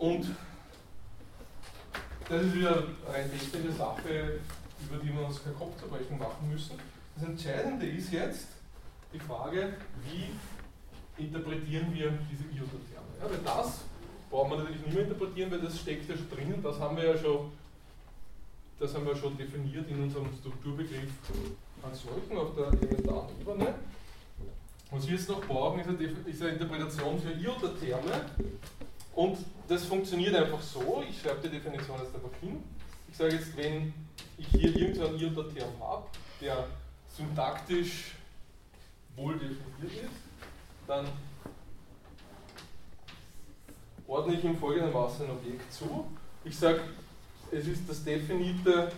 Und das ist wieder eine technische Sache, über die wir uns kein Kopfzerbrechen machen müssen. Das Entscheidende ist jetzt die Frage, wie interpretieren wir diese Iota-Terme. Ja, weil das brauchen wir natürlich nicht mehr interpretieren, weil das steckt ja schon drinnen, das haben wir ja schon das haben wir schon definiert in unserem Strukturbegriff als solchen auf der elementaren Ebene. Was wir jetzt noch brauchen, ist eine, ist eine Interpretation für Iotherme. Und das funktioniert einfach so. Ich schreibe die Definition jetzt einfach hin. Ich sage jetzt, wenn ich hier irgendeinen Iotherm habe, der syntaktisch wohl definiert ist, dann ordne ich ihm folgendermaßen ein Objekt zu. Ich sage, es ist das definite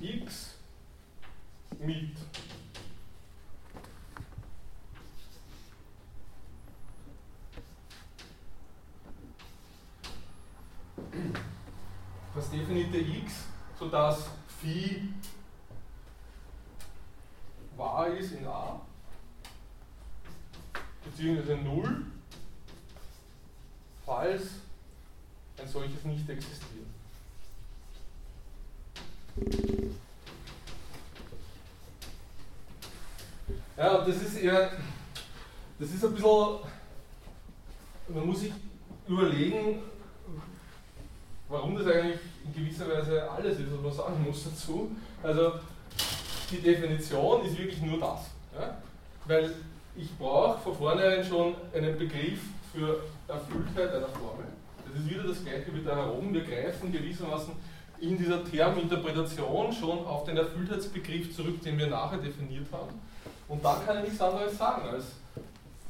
x mit definite x, sodass phi wahr ist in A, beziehungsweise 0, falls ein solches nicht existiert. Ja, das ist eher, das ist ein bisschen, man muss sich überlegen, warum das eigentlich in gewisser Weise alles ist, was man sagen muss dazu. Also die Definition ist wirklich nur das. Ja? Weil ich brauche von vornherein schon einen Begriff für Erfülltheit einer Formel. Das ist wieder das gleiche wie da herum. Wir greifen gewissermaßen in dieser Terminterpretation schon auf den Erfülltheitsbegriff zurück, den wir nachher definiert haben. Und dann kann ich nichts anderes sagen, als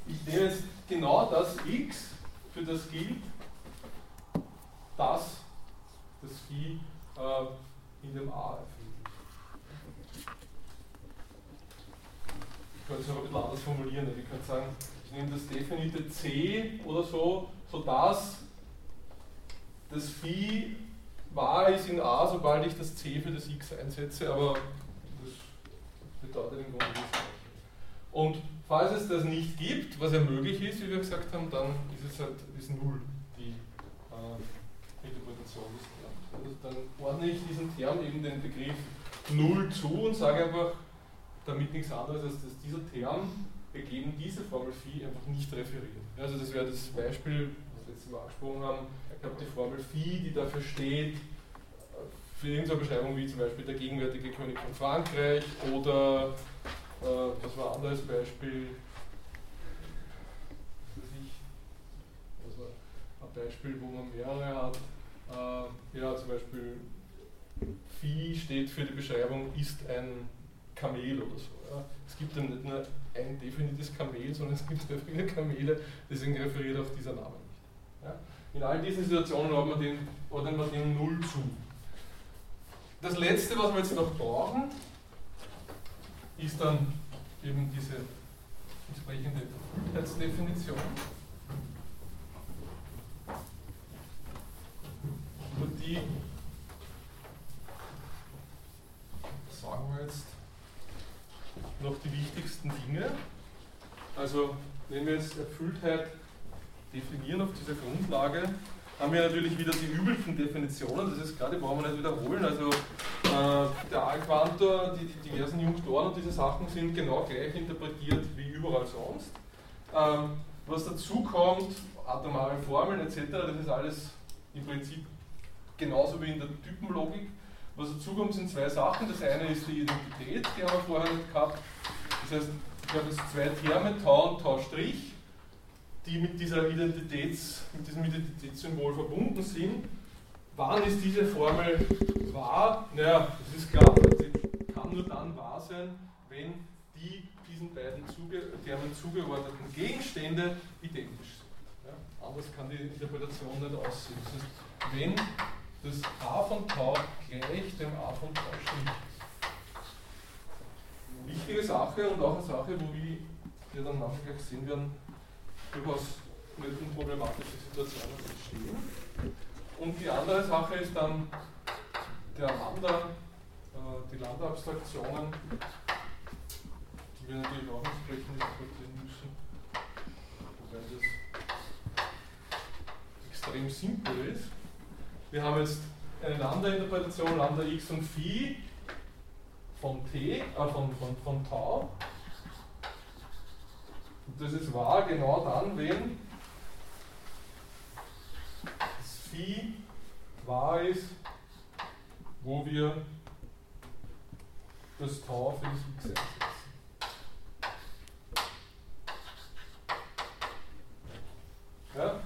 ich nehme jetzt genau das x, für das gilt, dass das Phi äh, in dem A ist. Ich könnte es noch ein bisschen anders formulieren. Ich könnte sagen, ich nehme das definite C oder so, sodass das Phi wahr ist in A, sobald ich das C für das X einsetze, aber das bedeutet im Grunde nichts. Und falls es das nicht gibt, was ja möglich ist, wie wir gesagt haben, dann ist es halt ist Null die äh, Interpretation des Terms. Also dann ordne ich diesem Term eben den Begriff Null zu und sage einfach, damit nichts anderes als dass dieser Term begeben diese Formel Phi einfach nicht referiert. Also das wäre das Beispiel, was wir letztes Mal angesprochen haben. Ich habe die Formel Phi, die dafür steht, für irgendeine Beschreibung wie zum Beispiel der gegenwärtige König von Frankreich oder äh, was war ein anderes Beispiel? Also ein Beispiel, wo man mehrere hat. Äh, ja, zum Beispiel Vieh steht für die Beschreibung ist ein Kamel oder so. Ja. Es gibt dann nicht nur ein definitives Kamel, sondern es gibt sehr viele Kamele, deswegen referiert auch dieser Name nicht. Ja. In all diesen Situationen ordnen wir den, ordnen wir den Null zu. Das letzte, was wir jetzt noch brauchen, ist dann eben diese entsprechende Herzförmigkeitsdefinition. Über die sagen wir jetzt noch die wichtigsten Dinge. Also, wenn wir jetzt Erfülltheit definieren auf dieser Grundlage, haben wir natürlich wieder die üblichen Definitionen, das ist gerade, brauchen wir nicht wiederholen. Also äh, der A-Quantor, die, die, diversen Junktoren und diese Sachen sind genau gleich interpretiert wie überall sonst. Ähm, was dazu kommt, atomare Formeln etc., das ist alles im Prinzip genauso wie in der Typenlogik. Was dazu kommt, sind zwei Sachen. Das eine ist die Identität, die haben wir vorher nicht gehabt. Das heißt, ich habe jetzt zwei Terme, Tau und Tau', die mit, dieser Identitäts, mit diesem Identitätssymbol verbunden sind. Wann ist diese Formel wahr? Naja, das ist klar, sie kann nur dann wahr sein, wenn die diesen beiden zuge Termen zugeordneten Gegenstände identisch sind. Ja? Anders kann die Interpretation nicht aussehen. Das heißt, wenn das a von Tau gleich dem a von Tau stimmt. Wichtige Sache und auch eine Sache, wo wir dann nachher gleich sehen werden, durchaus nicht unproblematische Situationen entstehen. Und die andere Sache ist dann der Lambda, äh, die Lambda-Abstraktionen, die wir natürlich auch entsprechend interpretieren müssen, wobei das extrem simpel ist. Wir haben jetzt eine Lambda-Interpretation, Lambda x und Phi von t, äh, von, von, von Tau. Und das ist wahr genau dann, wenn Phi wahr ist, wo wir das Tau für das x einsetzen. Ja?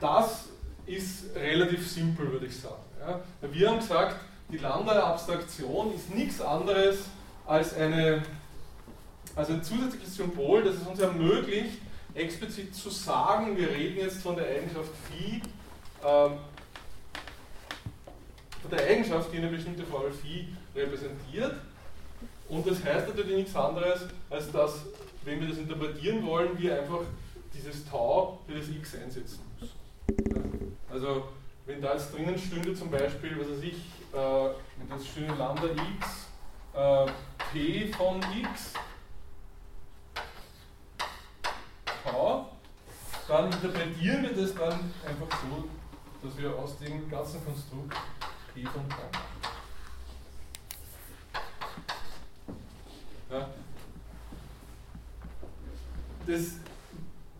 Das ist relativ simpel, würde ich sagen. Ja? Wir haben gesagt, die Lambda-Abstraktion ist nichts anderes als, eine, als ein zusätzliches Symbol, das es uns ermöglicht, explizit zu sagen, wir reden jetzt von der Eigenschaft phi, ähm, von der Eigenschaft, die eine bestimmte Formel phi repräsentiert. Und das heißt natürlich nichts anderes, als dass, wenn wir das interpretieren wollen, wir einfach dieses Tau für das x einsetzen. Also, wenn da jetzt drinnen stünde zum Beispiel, was weiß ich, äh, das stünde Lambda x, äh, p von x, Tau, dann interpretieren wir das dann einfach so, dass wir aus dem ganzen Konstrukt P von Tau machen. Ja. Das,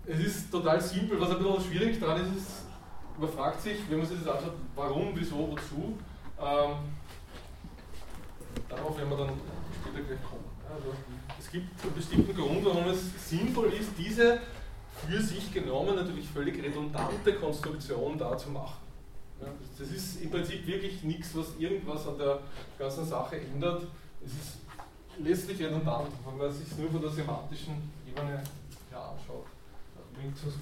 es ist total simpel, was ein bisschen schwierig daran ist, ist, man fragt sich, wenn man sich das anschaut, warum, wieso, wozu. Ähm, darauf werden wir dann später gleich kommen. Also, es gibt einen bestimmten Grund, warum es sinnvoll ist, diese für sich genommen natürlich völlig redundante Konstruktion da zu machen. Ja, das ist im Prinzip wirklich nichts, was irgendwas an der ganzen Sache ändert. Es ist letztlich redundant, wenn man sich nur von der semantischen Ebene ja, anschaut. Bringt es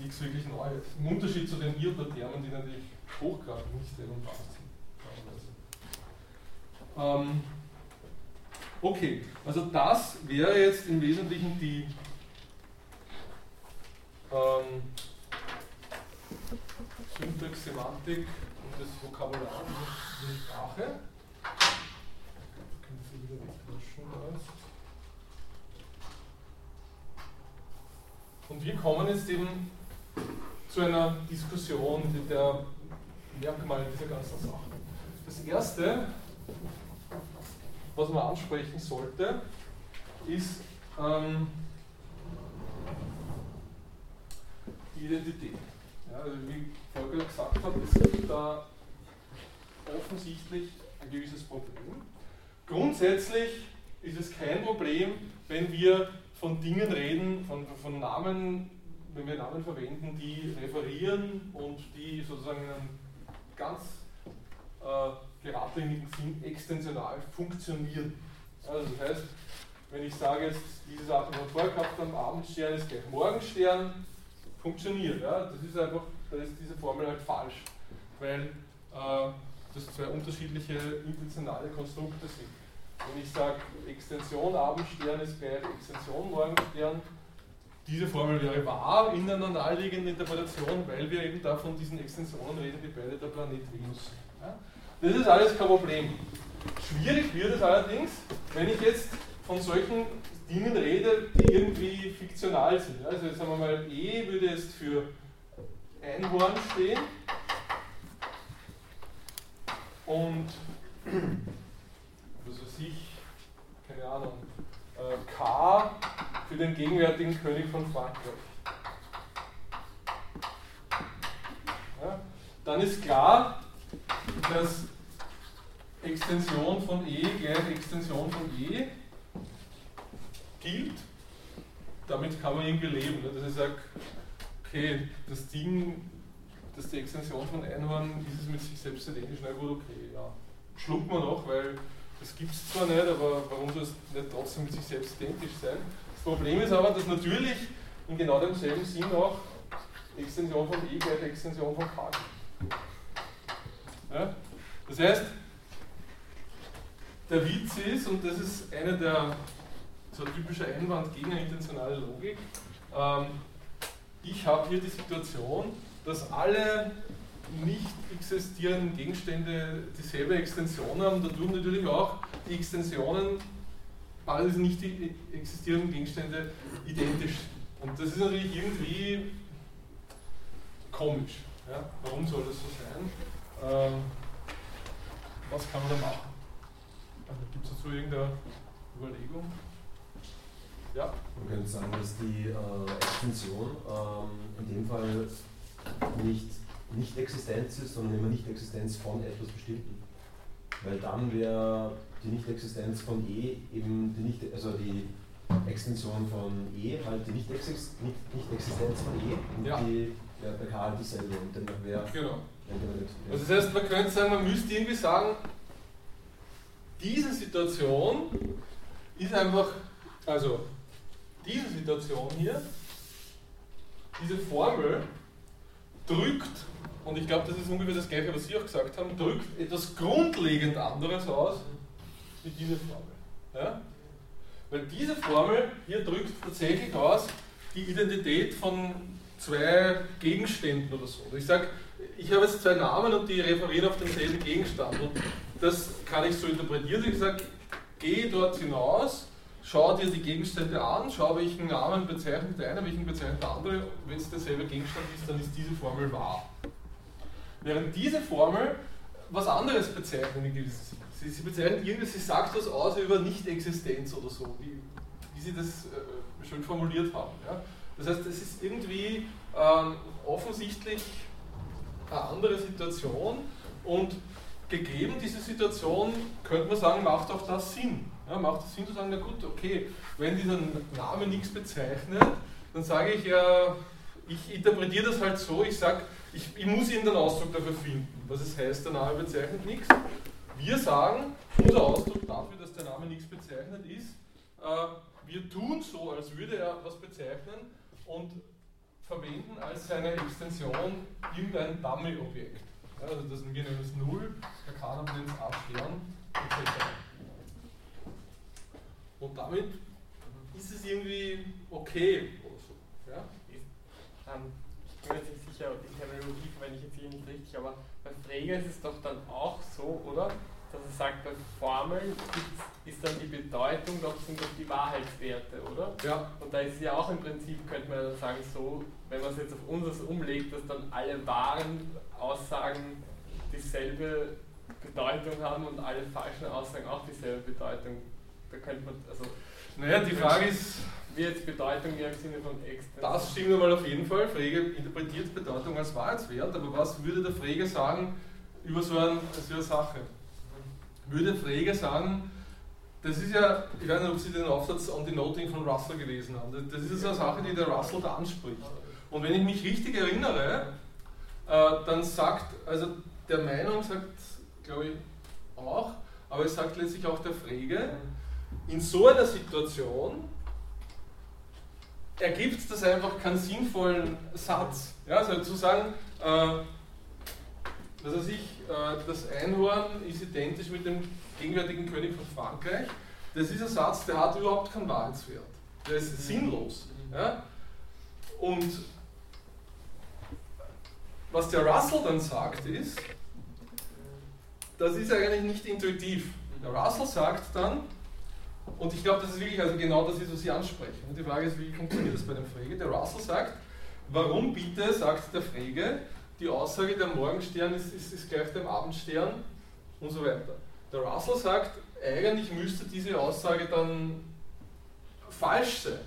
nichts wirklich Neues. Im Unterschied zu den Iothermen, die natürlich hochgradig nicht redundant sind. Ähm, okay, also das wäre jetzt im Wesentlichen die ähm, Syntax, Semantik und das Vokabular der Sprache. Können Sie wieder wegwaschen da Und wir kommen jetzt eben zu einer Diskussion der Merkmale dieser ganzen Sachen. Das erste, was man ansprechen sollte, ist ähm, die Identität. Ja, also wie Volker gesagt hat, es gibt da offensichtlich ein gewisses Problem. Grundsätzlich ist es kein Problem, wenn wir von Dingen reden, von, von Namen, wenn wir Namen verwenden, die referieren und die sozusagen in einem ganz äh, geradlinigen Sinn extensional funktionieren. Also das heißt, wenn ich sage jetzt, diese Sache, die wir vorher gehabt haben, Abendstern ist gleich Morgenstern, funktioniert. Ja? Das ist einfach, da ist diese Formel halt falsch, weil äh, das zwei unterschiedliche intentionale Konstrukte sind. Wenn ich sage, Extension Abendstern ist gleich Extension Morgenstern, diese Formel wäre wahr in einer naheliegenden Interpretation, weil wir eben da von diesen Extensionen reden, die beide der Planet Venus. Ja? Das ist alles kein Problem. Schwierig wird es allerdings, wenn ich jetzt von solchen Dingen rede, die irgendwie fiktional sind. Also jetzt sagen wir mal, E würde jetzt für Einhorn stehen und was weiß ich, keine Ahnung, äh, K für den gegenwärtigen König von Frankreich. Ja, dann ist klar, dass Extension von E gleich Extension von E gilt, damit kann man irgendwie leben. Ne? Dass ich sage, okay, das Ding, das ist die Extension von Einhorn, ist es mit sich selbst identisch, na gut, okay, ja. Schluckt man noch, weil das gibt es zwar nicht, aber warum soll es nicht trotzdem mit sich selbst identisch sein? Das Problem ist aber, dass natürlich in genau demselben Sinn auch Extension von E gleich Extension von K ja? Das heißt, der Witz ist, und das ist eine der so ein typischer Einwand gegen eine intentionale Logik. Ähm, ich habe hier die Situation, dass alle nicht existierenden Gegenstände dieselbe Extension haben, dadurch natürlich auch die Extensionen alle nicht existierenden Gegenstände identisch. Und das ist natürlich irgendwie komisch. Ja? Warum soll das so sein? Ähm, was kann man da machen? Also, Gibt es dazu irgendeine Überlegung? Ja. Man könnte sagen, dass die äh, Extension ähm, in dem Fall nicht Nicht-Existenz ist, sondern immer Nicht-Existenz von etwas Bestimmten. Weil dann wäre die Nicht-Existenz von E eben die nicht, also die Extension von E halt die Nicht-Existenz nicht, von E und ja. die ja, bei K halt dieselbe und demnach wäre. Genau. Also das heißt, man könnte sagen, man müsste irgendwie sagen, diese Situation ist einfach, also diese Situation hier, diese Formel drückt, und ich glaube, das ist ungefähr das gleiche, was Sie auch gesagt haben, drückt etwas grundlegend anderes aus wie diese Formel. Ja? Weil diese Formel hier drückt tatsächlich aus die Identität von zwei Gegenständen oder so. Ich sage, ich habe jetzt zwei Namen und die referieren auf denselben Gegenstand. Und das kann ich so interpretieren. Ich sage, geh dort hinaus, schau dir die Gegenstände an, schau, welchen Namen bezeichnet der eine, welchen bezeichnet der andere. Wenn es derselbe Gegenstand ist, dann ist diese Formel wahr. Während diese Formel was anderes bezeichnet in gewissem. Sie, sie bezeichnet irgendwas, sie sagt was aus über Nicht-Existenz oder so, wie, wie Sie das äh, schön formuliert haben. Ja? Das heißt, es ist irgendwie ähm, offensichtlich eine andere Situation und gegeben diese Situation, könnte man sagen, macht auch das Sinn. Ja, macht es Sinn zu sagen, na gut, okay, wenn dieser Name nichts bezeichnet, dann sage ich ja, ich interpretiere das halt so, ich sage, ich, ich muss irgendeinen Ausdruck dafür finden, was es heißt, der Name bezeichnet nichts. Wir sagen, unser Ausdruck dafür, dass der Name nichts bezeichnet ist, äh, wir tun so, als würde er was bezeichnen und verwenden als seine Extension irgendein Dummy-Objekt. Ja, also das, wir nennen es 0, der nennt es A Stern, etc. Und damit ist es irgendwie okay oder so. Ja? Ähm, ich sicher, die Terminologie verwende ich jetzt hier nicht richtig, aber bei Frege ist es doch dann auch so, oder? Dass er sagt, bei Formeln ist dann die Bedeutung doch, sind doch die Wahrheitswerte, oder? Ja. Und da ist es ja auch im Prinzip, könnte man dann sagen, so, wenn man es jetzt auf unseres umlegt, dass dann alle wahren Aussagen dieselbe Bedeutung haben und alle falschen Aussagen auch dieselbe Bedeutung. Da könnte man, also. Naja, die Frage ist. Jetzt Bedeutung im Sinne von Extension? Das stimmt einmal auf jeden Fall. Frege interpretiert Bedeutung als Wahrheitswert, aber was würde der Frege sagen über so, ein, so eine Sache? Würde Frege sagen, das ist ja, ich weiß nicht, ob Sie den Aufsatz on the Noting von Russell gelesen haben. Das ist so eine Sache, die der Russell da anspricht. Und wenn ich mich richtig erinnere, äh, dann sagt, also der Meinung sagt, glaube ich, auch, aber es sagt letztlich auch der Frege, in so einer Situation ergibt das einfach keinen sinnvollen Satz. Ja, also zu sagen, äh, was weiß ich, äh, das Einhorn ist identisch mit dem gegenwärtigen König von Frankreich, das ist ein Satz, der hat überhaupt keinen Wahrheitswert. Der ist sinnlos. Ja? Und was der Russell dann sagt, ist, das ist eigentlich nicht intuitiv. Der Russell sagt dann, und ich glaube, das ist wirklich also genau das, ist, was Sie ansprechen. Und die Frage ist, wie funktioniert das bei dem Frege? Der Russell sagt, warum bitte, sagt der Frege, die Aussage, der Morgenstern ist, ist, ist gleich dem Abendstern und so weiter. Der Russell sagt, eigentlich müsste diese Aussage dann falsch sein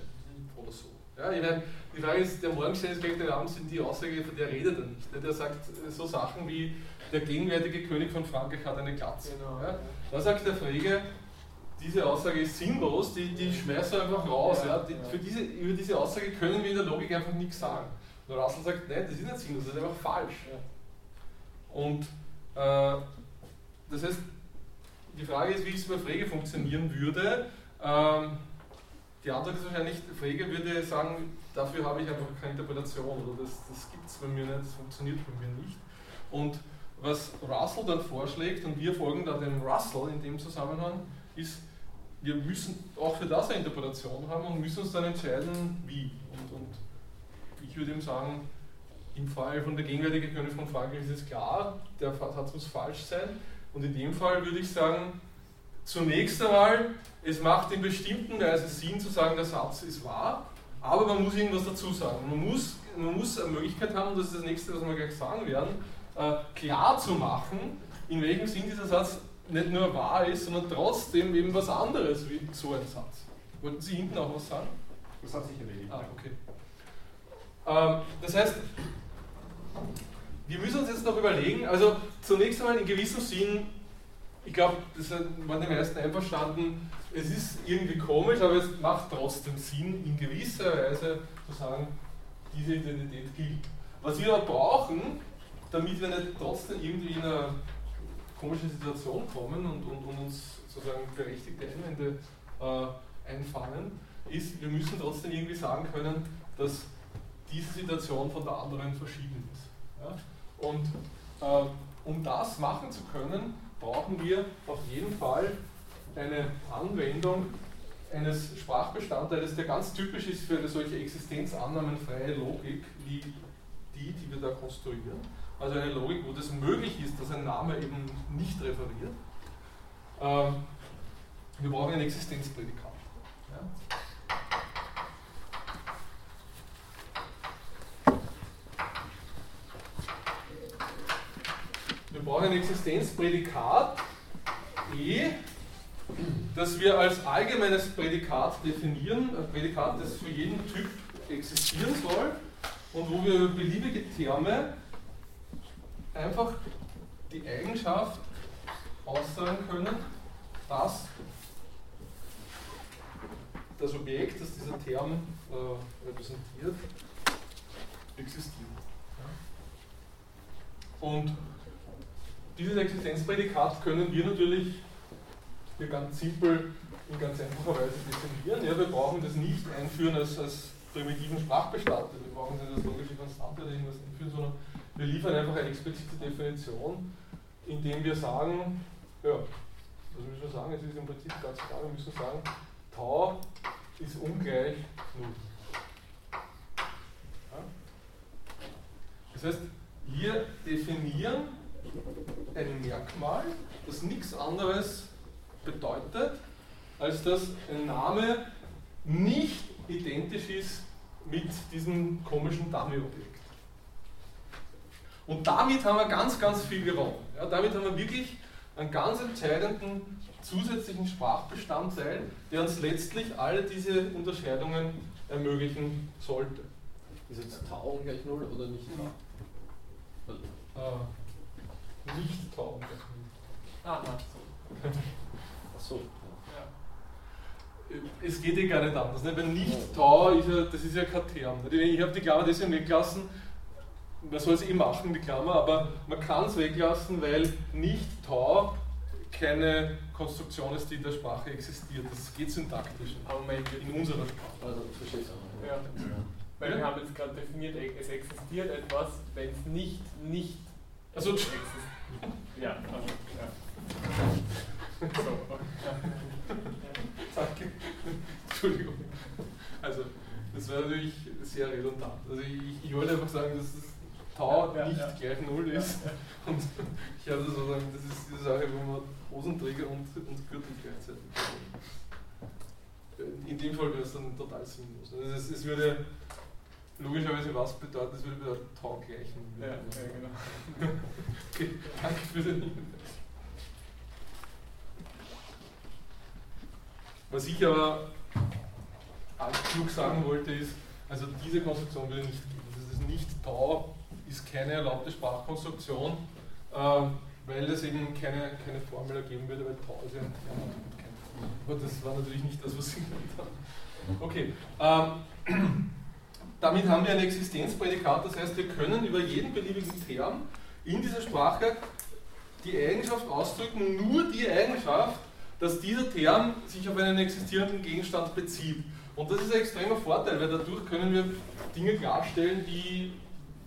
oder so. Ja, ich meine, die Frage ist, der Morgenstern ist gleich der Abendstern, die Aussage, von der redet er nicht. Der sagt so Sachen wie, der gegenwärtige König von Frankreich hat eine Glatze. Genau. Ja? Da sagt der Frege, diese Aussage ist sinnlos, die, die schmeißt er einfach raus. Ja, die, Für diese, über diese Aussage können wir in der Logik einfach nichts sagen. Und Russell sagt, nein, das ist nicht sinnlos, das ist einfach falsch. Und äh, das heißt, die Frage ist, wie es bei Frege funktionieren würde. Ähm, die Antwort ist wahrscheinlich, Frege würde sagen, dafür habe ich einfach keine Interpretation oder das, das gibt es bei mir nicht, das funktioniert bei mir nicht. Und was Russell dann vorschlägt, und wir folgen da dem Russell in dem Zusammenhang, ist, wir müssen auch für das eine Interpretation haben und müssen uns dann entscheiden, wie. Und, und ich würde ihm sagen, im Fall von der gegenwärtigen König von Frankreich ist es klar, der Satz muss falsch sein. Und in dem Fall würde ich sagen, zunächst einmal, es macht in bestimmten Weise Sinn zu sagen, der Satz ist wahr, aber man muss irgendwas dazu sagen. Man muss, man muss eine Möglichkeit haben, und das ist das nächste, was wir gleich sagen werden, äh, klar zu machen, in welchem Sinn dieser Satz nicht nur wahr ist, sondern trotzdem eben was anderes wie so ein Satz. Wollten Sie hinten auch was sagen? Das hat sich erledigt. Ah, okay. Ähm, das heißt, wir müssen uns jetzt noch überlegen, also zunächst einmal in gewissem Sinn, ich glaube, das waren die meisten einverstanden, es ist irgendwie komisch, aber es macht trotzdem Sinn, in gewisser Weise zu sagen, diese Identität gilt. Was wir aber brauchen, damit wir nicht trotzdem irgendwie in eine komische Situation kommen und, und, und uns sozusagen berechtigte Einwände äh, einfangen, ist, wir müssen trotzdem irgendwie sagen können, dass diese Situation von der anderen verschieden ist. Ja? Und äh, um das machen zu können, brauchen wir auf jeden Fall eine Anwendung eines Sprachbestandteils, der ganz typisch ist für eine solche existenzannahmenfreie Logik wie die, die wir da konstruieren. Also eine Logik, wo das möglich ist, dass ein Name eben nicht referiert. Ähm, wir brauchen ein Existenzprädikat. Ja? Wir brauchen ein Existenzprädikat E, das wir als allgemeines Prädikat definieren, ein Prädikat, das für jeden Typ existieren soll und wo wir über beliebige Terme einfach die Eigenschaft aussagen können, dass das Objekt, das dieser Term äh, repräsentiert, existiert. Und dieses Existenzprädikat können wir natürlich hier ganz simpel in ganz einfacher Weise definieren. Ja, wir brauchen das nicht einführen als, als primitiven Sprachbestandteil. Wir brauchen nicht als logische Konstante oder irgendwas einführen, sondern wir liefern einfach eine explizite Definition, indem wir sagen, ja, was müssen wir sagen? Es ist im Prinzip ganz klar, wir müssen sagen, Tau ist ungleich 0. Ja? Das heißt, wir definieren ein Merkmal, das nichts anderes bedeutet, als dass ein Name nicht identisch ist mit diesem komischen Dummy-Objekt. Und damit haben wir ganz, ganz viel gewonnen. Ja, damit haben wir wirklich einen ganz entscheidenden zusätzlichen Sprachbestandteil, der uns letztlich alle diese Unterscheidungen ermöglichen sollte. Ist jetzt Tau ungleich 0 oder nicht Tau? Äh, nicht taugen. Aha, so. Ach so. Ja. Es geht ja gar nicht anders. Ne? Wenn nicht tau ist ja, das ist ja kein Term. Ich habe die Klammer deswegen weggelassen, man soll es eh machen, die Klammer, aber man kann es weglassen, weil nicht tau keine Konstruktion ist, die in der Sprache existiert. Das geht syntaktisch in unserer Sprache. Also, verstehe ich ja. Weil wir haben jetzt gerade definiert, es existiert etwas, wenn es nicht nicht also, ja, also, ja. So, Danke. Entschuldigung. Also, das wäre natürlich sehr redundant. Also, ich, ich wollte einfach sagen, dass das Tau ja, ja, nicht gleich Null ist. Und ich habe sozusagen, das ist diese Sache, wo man Hosenträger und, und Gürtel gleichzeitig In dem Fall wäre es dann total sinnlos. Also es, es würde logischerweise was bedeutet, das würde bedeuten taugleichen. Ja, ja, genau. okay, danke für den Hinweis. Was ich aber klug sagen wollte, ist, also diese Konstruktion würde nicht geben. Das ist nicht Tau, ist keine erlaubte Sprachkonstruktion, äh, weil es eben keine, keine Formel ergeben würde, weil Tau ist ja ein Aber das war natürlich nicht das, was Sie gemeint haben. Okay. Ähm, damit haben wir ein Existenzprädikat, das heißt, wir können über jeden beliebigen Term in dieser Sprache die Eigenschaft ausdrücken, nur die Eigenschaft, dass dieser Term sich auf einen existierenden Gegenstand bezieht. Und das ist ein extremer Vorteil, weil dadurch können wir Dinge klarstellen, die,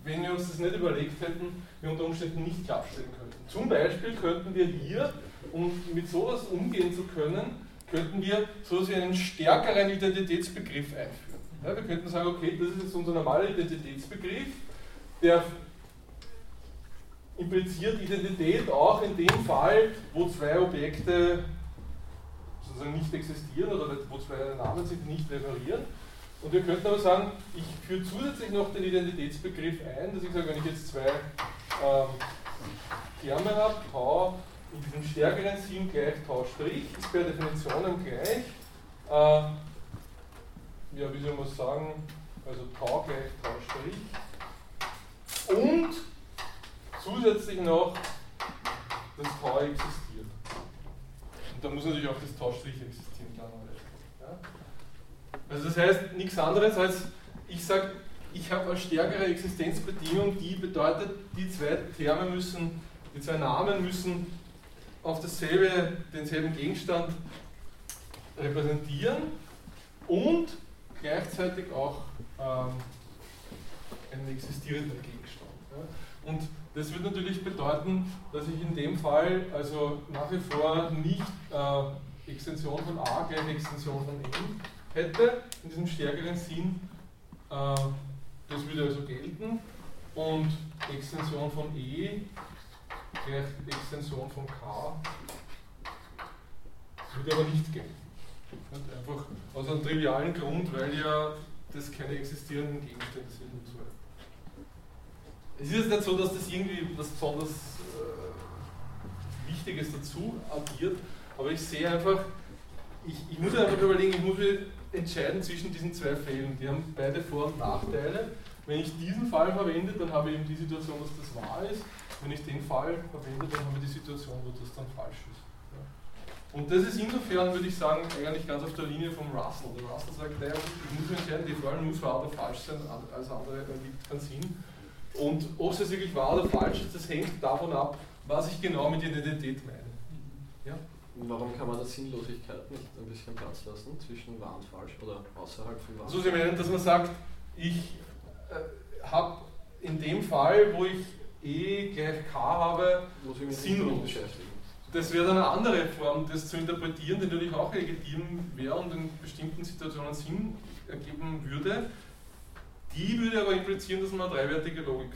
wenn wir uns das nicht überlegt hätten, wir unter Umständen nicht klarstellen könnten. Zum Beispiel könnten wir hier, um mit sowas umgehen zu können, könnten wir so etwas wie einen stärkeren Identitätsbegriff einführen. Ja, wir könnten sagen, okay, das ist jetzt unser normaler Identitätsbegriff, der impliziert Identität auch in dem Fall, wo zwei Objekte sozusagen nicht existieren oder wo zwei Namen sind, nicht referieren. Und wir könnten aber sagen, ich führe zusätzlich noch den Identitätsbegriff ein, dass ich sage, wenn ich jetzt zwei ähm, Terme habe, Tau in diesem stärkeren Sinn gleich Tau Strich, ist per Definition gleich. Äh, ja, wie soll man sagen, also Tau gleich Tau Strich und zusätzlich noch das Tau existiert. Und da muss natürlich auch das Tau Strich existieren, klarerweise. Ja? Also das heißt nichts anderes als, ich sage, ich habe eine stärkere Existenzbedingung, die bedeutet, die zwei Terme müssen, die zwei Namen müssen auf dasselbe, denselben Gegenstand repräsentieren und gleichzeitig auch ähm, einen existierenden Gegenstand. Ja. Und das wird natürlich bedeuten, dass ich in dem Fall also nach wie vor nicht äh, Extension von A gleich Extension von M hätte, in diesem stärkeren Sinn. Äh, das würde also gelten. Und Extension von E gleich Extension von K würde aber nicht gelten. Einfach aus einem trivialen Grund, weil ja das keine existierenden Gegenstände sind und so weiter. Es ist jetzt nicht so, dass das irgendwie was besonders äh, Wichtiges dazu addiert, aber ich sehe einfach, ich, ich muss einfach überlegen, ich muss mir entscheiden zwischen diesen zwei Fällen. Die haben beide Vor- und Nachteile. Wenn ich diesen Fall verwende, dann habe ich eben die Situation, dass das wahr ist. Wenn ich den Fall verwende, dann habe ich die Situation, wo das dann falsch ist. Und das ist insofern, würde ich sagen, eigentlich ganz auf der Linie vom Russell. Der Russell sagt, naja, ich muss entscheiden, die Formel muss wahr oder falsch sein, alles andere ergibt keinen Sinn. Und ob es jetzt wirklich wahr oder falsch ist, das hängt davon ab, was ich genau mit Identität meine. Warum kann man der Sinnlosigkeit nicht ein bisschen Platz lassen zwischen wahr und falsch oder außerhalb von wahr? So, Sie meinen, dass man sagt, ich äh, habe in dem Fall, wo ich E gleich K habe, sinnlos das wäre dann eine andere Form, das zu interpretieren, die natürlich auch legitim wäre und in bestimmten Situationen Sinn ergeben würde. Die würde aber implizieren, dass man eine dreiwertige Logik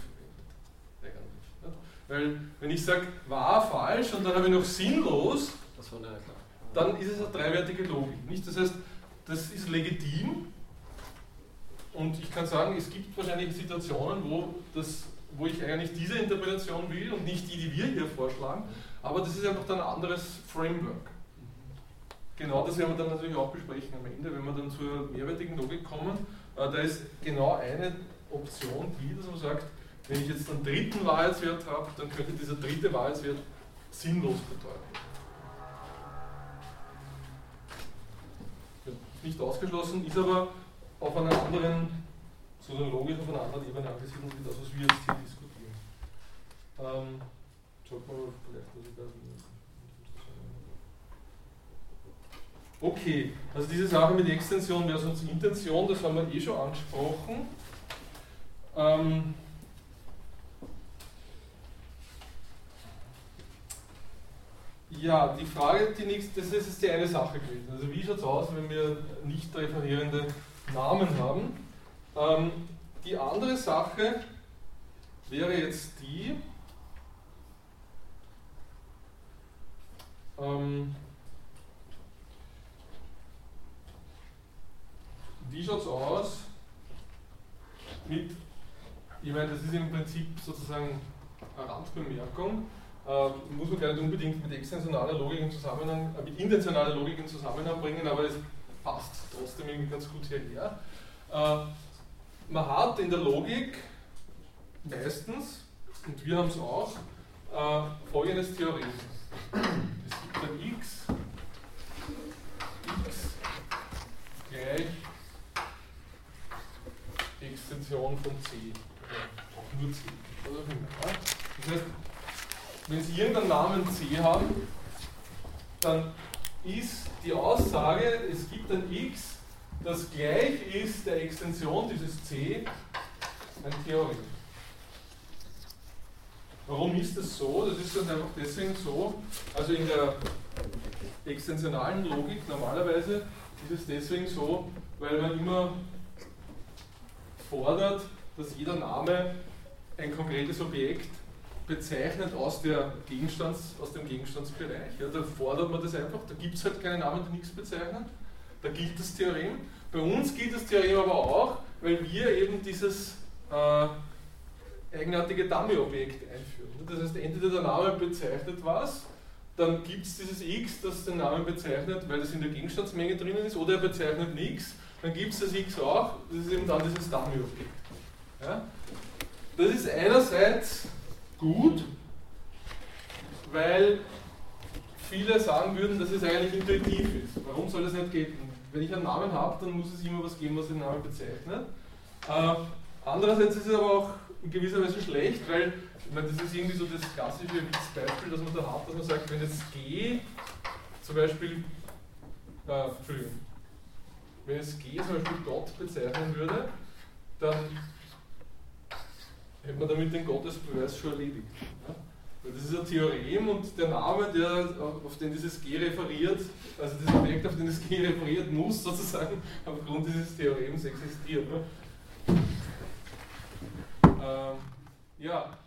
verwendet. Weil, wenn ich sage, wahr, falsch und dann habe ich noch sinnlos, dann ist es eine dreiwertige Logik. Nicht? Das heißt, das ist legitim und ich kann sagen, es gibt wahrscheinlich Situationen, wo, das, wo ich eigentlich diese Interpretation will und nicht die, die wir hier vorschlagen. Aber das ist einfach dann ein anderes Framework. Genau das werden wir dann natürlich auch besprechen am Ende, wenn wir dann zur mehrwertigen Logik kommen. Äh, da ist genau eine Option die, dass man sagt, wenn ich jetzt einen dritten Wahrheitswert habe, dann könnte dieser dritte Wahrheitswert sinnlos bedeuten. Nicht ausgeschlossen, ist aber auf einer anderen, sozusagen logisch auf einer anderen Ebene angesiedelt, wie das, was wir jetzt hier diskutieren. Ähm, man vielleicht Okay, also diese Sache mit Extension versus Intention, das haben wir eh schon angesprochen. Ähm ja, die Frage, die nächste, das ist die eine Sache gewesen. Also wie schaut es aus, wenn wir nicht referierende Namen haben? Ähm die andere Sache wäre jetzt die, ähm, Wie schaut es aus mit, ich meine, das ist im Prinzip sozusagen eine Randbemerkung, muss man gar nicht unbedingt mit extensionaler Logik in Zusammenhang, äh, mit intentionaler Logik in Zusammenhang bringen, aber es passt trotzdem irgendwie ganz gut hierher. Äh, man hat in der Logik meistens, und wir haben es auch, äh, folgendes Theorem. Es gibt ein x, x gleich Extension von C. Auch nur C. Das heißt, wenn Sie irgendeinen Namen C haben, dann ist die Aussage, es gibt ein x, das gleich ist der Extension dieses C, ein Theorem. Warum ist das so? Das ist dann einfach deswegen so, also in der extensionalen Logik normalerweise ist es deswegen so, weil man immer fordert, dass jeder Name ein konkretes Objekt bezeichnet aus, der Gegenstands, aus dem Gegenstandsbereich. Ja, da fordert man das einfach, da gibt es halt keine Namen, die nichts bezeichnen. Da gilt das Theorem. Bei uns gilt das Theorem aber auch, weil wir eben dieses äh, eigenartige Dummy-Objekt einführen. Das heißt, entweder der Name bezeichnet was, dann gibt es dieses x, das den Namen bezeichnet, weil das in der Gegenstandsmenge drinnen ist, oder er bezeichnet nichts dann gibt es das x auch, das ist eben dann dieses Dummy-Objekt. Ja? Das ist einerseits gut, weil viele sagen würden, dass es eigentlich intuitiv ist. Warum soll das nicht gelten? Wenn ich einen Namen habe, dann muss es immer was geben, was den Namen bezeichnet. Äh, andererseits ist es aber auch in gewisser Weise schlecht, weil ich meine, das ist irgendwie so das klassische Beispiel, das man da hat, dass man sagt, wenn jetzt G zum Beispiel, äh, Entschuldigung, wenn jetzt G zum Beispiel Gott bezeichnen würde, dann hätte man damit den Gottesbeweis schon erledigt. Ja? Das ist ein Theorem und der Name, der, auf den dieses G referiert, also das Objekt, auf den das G referiert, muss sozusagen aufgrund dieses Theorems existieren. Ne? Ähm, ja,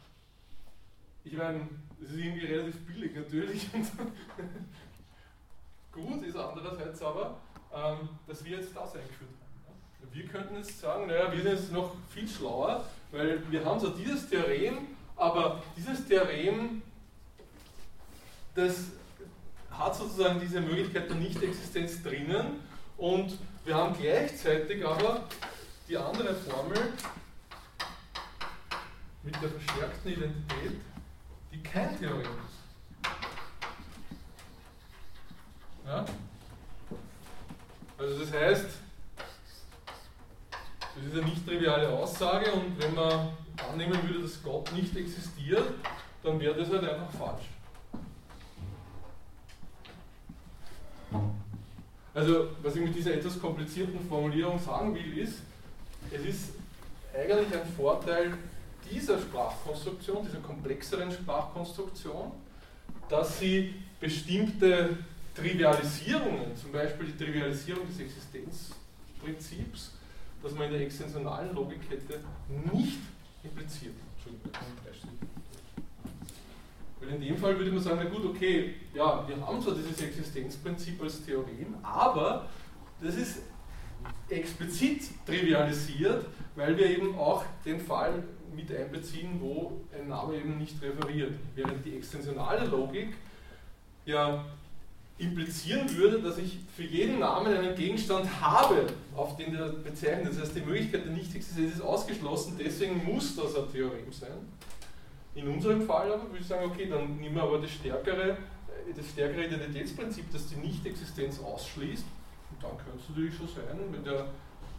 ich meine, das ist irgendwie relativ billig natürlich. Gut ist andererseits aber, ähm, dass wir jetzt das eingeführt haben. Wir könnten jetzt sagen, naja, wir sind jetzt noch viel schlauer, weil wir haben so dieses Theorem, aber dieses Theorem, das hat sozusagen diese Möglichkeit der Nichtexistenz drinnen und wir haben gleichzeitig aber die andere Formel mit der verstärkten Identität, die kein Theorem ist. Ja? Also das heißt, das ist eine nicht triviale Aussage und wenn man annehmen würde, dass Gott nicht existiert, dann wäre das halt einfach falsch. Also, was ich mit dieser etwas komplizierten Formulierung sagen will, ist, es ist eigentlich ein Vorteil dieser Sprachkonstruktion, dieser komplexeren Sprachkonstruktion, dass sie bestimmte Trivialisierungen, zum Beispiel die Trivialisierung des Existenzprinzips, das man in der extensionalen Logik hätte, nicht impliziert. Weil in dem Fall würde man sagen, na gut, okay, ja, wir haben zwar dieses Existenzprinzip als Theorem, aber das ist explizit trivialisiert, weil wir eben auch den Fall mit einbeziehen, wo ein Name eben nicht referiert. Während die extensionale Logik ja implizieren würde, dass ich für jeden Namen einen Gegenstand habe, auf den der bezeichnet. Das heißt, die Möglichkeit der Nicht-Existenz ist ausgeschlossen, deswegen muss das ein Theorem sein. In unserem Fall aber würde ich sagen, okay, dann nehmen wir aber das stärkere, das stärkere Identitätsprinzip, das die Nicht-Existenz ausschließt. Und dann könnte es natürlich schon sein, wenn der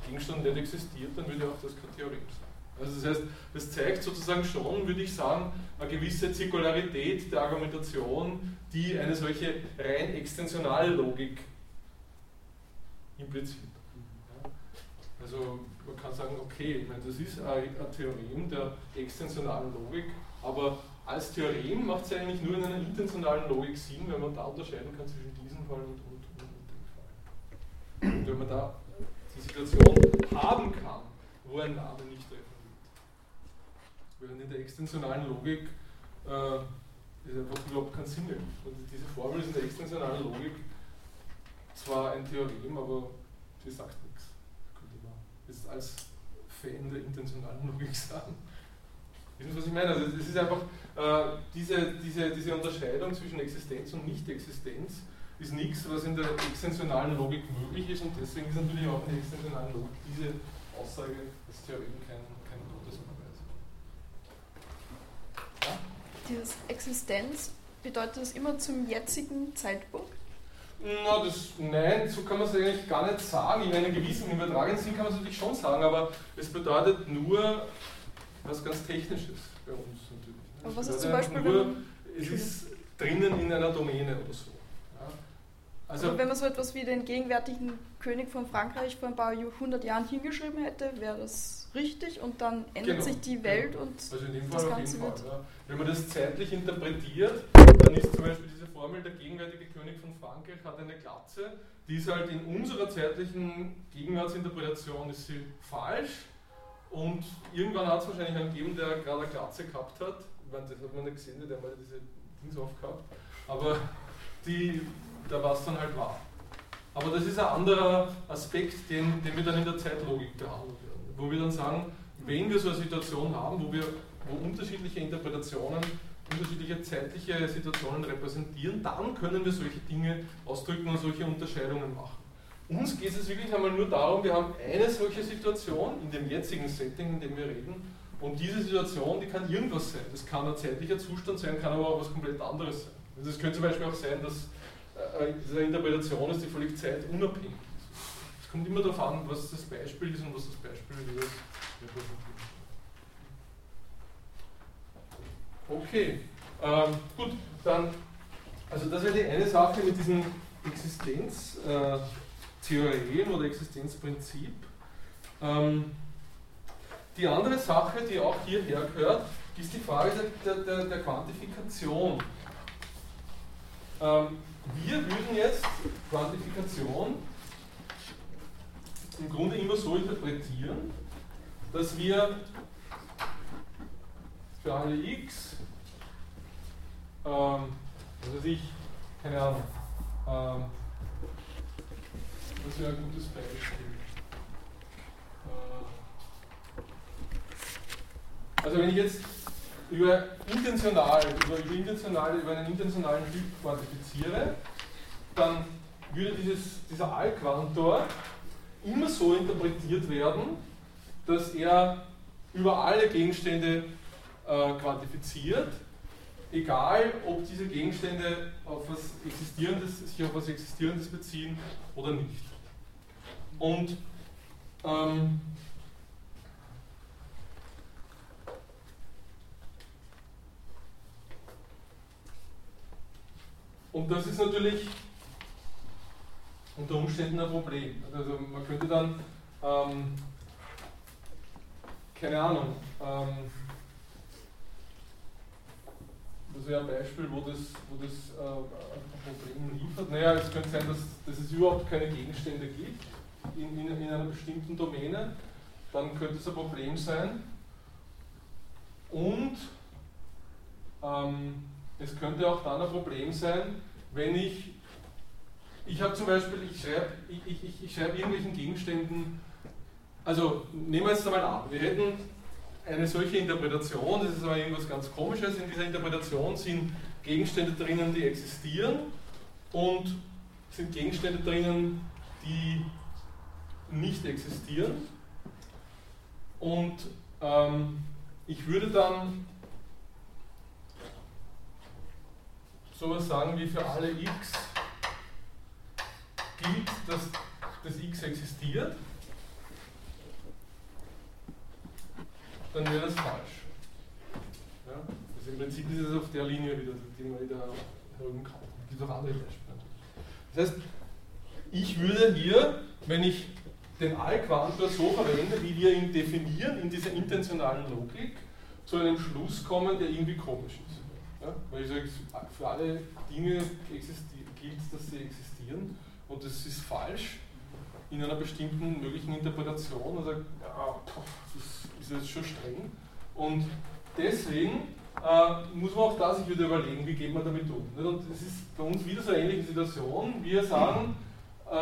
Gegenstand nicht existiert, dann würde auch das kein Theorem sein. Also das heißt, das zeigt sozusagen schon, würde ich sagen, eine gewisse Zirkularität der Argumentation, die eine solche rein extensionale Logik impliziert. Also man kann sagen, okay, das ist ein, Theorem der extensionalen Logik, aber als Theorem macht es eigentlich nur in einer intentionalen Logik Sinn, wenn man da unterscheiden kann zwischen diesem Fall und, und, und, dem Fall. Und wenn man da die Situation haben kann, wo ein Name nicht Während in der extensionalen Logik äh, ist einfach überhaupt keinen Sinn ergibt. Und diese Formel ist in der extensionalen Logik zwar ein Theorem, aber sie sagt nichts. Könnte man jetzt als Fan der intentionalen Logik sagen. Wissen Sie, was ich meine? Also es ist einfach äh, diese, diese, diese Unterscheidung zwischen Existenz und Nicht-Existenz ist nichts, was in der extensionalen Logik möglich ist und deswegen ist natürlich auch in der extensionalen Logik diese Aussage als Theorem kein dieses Existenz, bedeutet das immer zum jetzigen Zeitpunkt? Na, das, nein, so kann man es eigentlich gar nicht sagen. In einem gewissen übertragenen Sinn kann man es natürlich schon sagen, aber es bedeutet nur was ganz Technisches bei uns natürlich. Aber was ist zum Beispiel, nur, es ist drinnen in einer Domäne oder so. Also, Aber wenn man so etwas wie den gegenwärtigen König von Frankreich vor ein paar hundert Jahren hingeschrieben hätte, wäre das richtig und dann ändert genau, sich die Welt und also in dem Fall das Ganze wird. ja. Wenn man das zeitlich interpretiert, dann ist zum Beispiel diese Formel, der gegenwärtige König von Frankreich hat eine Glatze, die ist halt in unserer zeitlichen Gegenwartsinterpretation ist sie falsch und irgendwann hat es wahrscheinlich einen gegeben, der gerade eine Glatze gehabt hat. Ich meine, das hat man nicht gesehen, der mal diese Dings aufgehabt. Aber die da war es dann halt wahr. Aber das ist ein anderer Aspekt, den, den wir dann in der Zeitlogik behandeln. Wo wir dann sagen, wenn wir so eine Situation haben, wo wir wo unterschiedliche Interpretationen, unterschiedliche zeitliche Situationen repräsentieren, dann können wir solche Dinge ausdrücken und solche Unterscheidungen machen. uns geht es wirklich einmal nur darum, wir haben eine solche Situation in dem jetzigen Setting, in dem wir reden, und diese Situation, die kann irgendwas sein. Das kann ein zeitlicher Zustand sein, kann aber auch was komplett anderes sein. Also es könnte zum Beispiel auch sein, dass äh, eine Interpretation ist, die völlig zeitunabhängig ist. Kommt immer darauf an, was das Beispiel ist und was das Beispiel ist. Okay, ähm, gut, dann, also das wäre die eine Sache mit diesen Existenztheorien äh, oder Existenzprinzip. Ähm, die andere Sache, die auch hierher gehört, ist die Frage der, der, der Quantifikation. Ähm, wir würden jetzt Quantifikation im Grunde immer so interpretieren, dass wir für alle x, ähm, was weiß ich, keine Ahnung, ähm, das wäre ein gutes Beispiel. Äh, also wenn ich jetzt über intentional, über, über, intentionale, über einen intentionalen Typ quantifiziere, dann würde dieses, dieser Allquantor immer so interpretiert werden, dass er über alle Gegenstände äh, quantifiziert, egal ob diese Gegenstände auf was Existierendes, sich auf was Existierendes beziehen oder nicht. Und ähm, Und das ist natürlich unter Umständen ein Problem. Also man könnte dann, ähm, keine Ahnung, ähm, das wäre ein Beispiel, wo das, wo das äh, ein Problem liefert. Naja, es könnte sein, dass, dass es überhaupt keine Gegenstände gibt in, in, in einer bestimmten Domäne. Dann könnte es ein Problem sein. Und ähm, es könnte auch dann ein Problem sein, wenn ich, ich habe zum Beispiel, ich schreibe ich, ich, ich schreib irgendwelchen Gegenständen, also nehmen wir jetzt einmal an, wir hätten eine solche Interpretation, das ist aber irgendwas ganz Komisches, in dieser Interpretation sind Gegenstände drinnen, die existieren und sind Gegenstände drinnen, die nicht existieren. Und ähm, ich würde dann sowas sagen wie für alle x gilt, dass das x existiert, dann wäre das falsch. Ja? Also im Prinzip ist es auf der Linie wieder, die man wieder herumkaufen. Es gibt auch andere Beispiele. Das heißt, ich würde hier, wenn ich den Allquantor so verwende, wie wir ihn definieren in dieser intentionalen Logik, zu einem Schluss kommen, der irgendwie komisch ist. Ja? Weil ich sage, für alle Dinge gilt, dass sie existieren und das ist falsch in einer bestimmten möglichen Interpretation. Sagt, ja, das ist jetzt schon streng. Und deswegen äh, muss man auch da sich wieder überlegen, wie geht man damit um. Und es ist bei uns wieder so eine ähnliche Situation. Wir sagen, äh,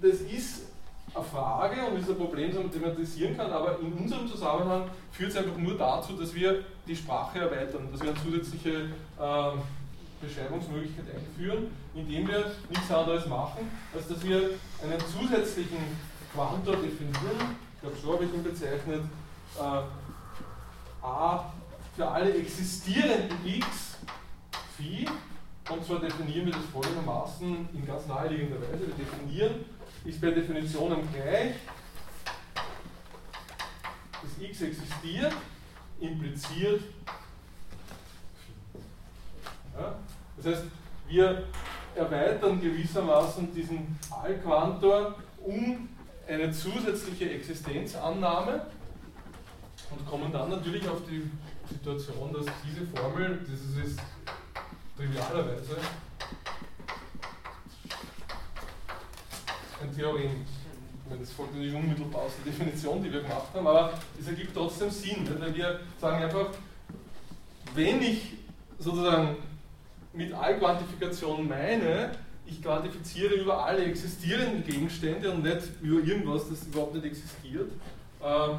das ist eine Frage und ist ein Problem, das man thematisieren kann, aber in unserem Zusammenhang führt es einfach nur dazu, dass wir die Sprache erweitern, dass wir eine zusätzliche äh, Beschreibungsmöglichkeit einführen, indem wir nichts anderes machen, als dass wir einen zusätzlichen Quantor definieren, ich glaube so habe ich ihn bezeichnet, äh, a für alle existierenden x phi, und zwar definieren wir das folgendermaßen in ganz naheliegender Weise. Wir definieren ist per Definition gleich. Das x existiert, impliziert. Ja? Das heißt, wir erweitern gewissermaßen diesen Allquantor um eine zusätzliche Existenzannahme und kommen dann natürlich auf die Situation, dass diese Formel, das ist trivialerweise ein Theorem. Das folgt natürlich unmittelbar aus der Definition, die wir gemacht haben, aber es ergibt trotzdem Sinn, weil wir sagen einfach, wenn ich sozusagen mit Allquantifikation meine, ich quantifiziere über alle existierenden Gegenstände und nicht über irgendwas, das überhaupt nicht existiert, ähm,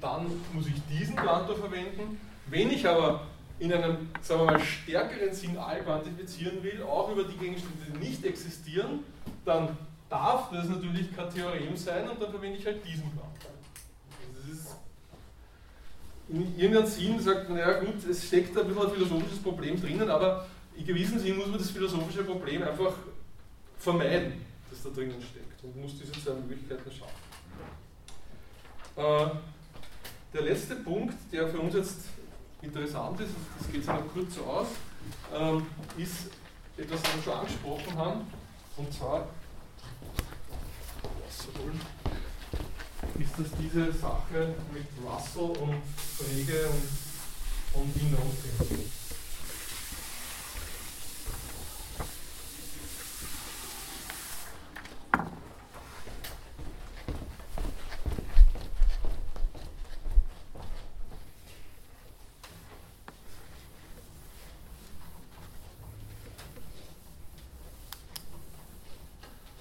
dann muss ich diesen Quantor verwenden. Wenn ich aber in einem, sagen wir mal, stärkeren Sinn allquantifizieren will, auch über die Gegenstände, die nicht existieren, dann darf das natürlich kein Theorem sein und dann verwende ich halt diesen Quantum. Also ist in irgendeinem Sinn sagt man, ja gut, es steckt ein bisschen ein philosophisches Problem drinnen, aber in gewissem Sinn muss man das philosophische Problem einfach vermeiden, das da drinnen steckt und muss diese zwei Möglichkeiten schaffen. Äh, der letzte Punkt, der für uns jetzt interessant ist, das geht sich noch kurz so aus, ähm, ist etwas, was wir schon angesprochen haben, und zwar ist das diese Sache mit Russell und Frege und, und Denoting.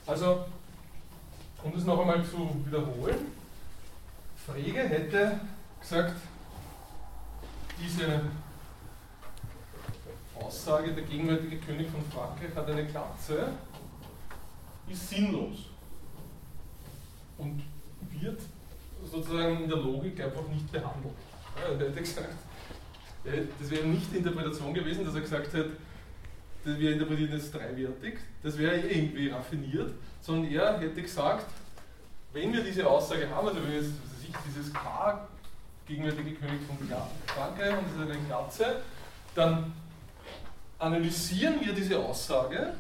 Also, um das noch einmal zu wiederholen, Frege hätte gesagt, diese Aussage, der gegenwärtige König von Frankreich hat eine Glatze, ist sinnlos und wird sozusagen in der Logik einfach nicht behandelt. er hätte gesagt, das wäre nicht die Interpretation gewesen, dass er gesagt hat, wir interpretieren das dreiwertig, das wäre irgendwie raffiniert, sondern er hätte gesagt, wenn wir diese Aussage haben, also wenn wir jetzt sich dieses K gegenwärtige König von Frankreich und das ist eine Glatze, dann analysieren wir diese Aussage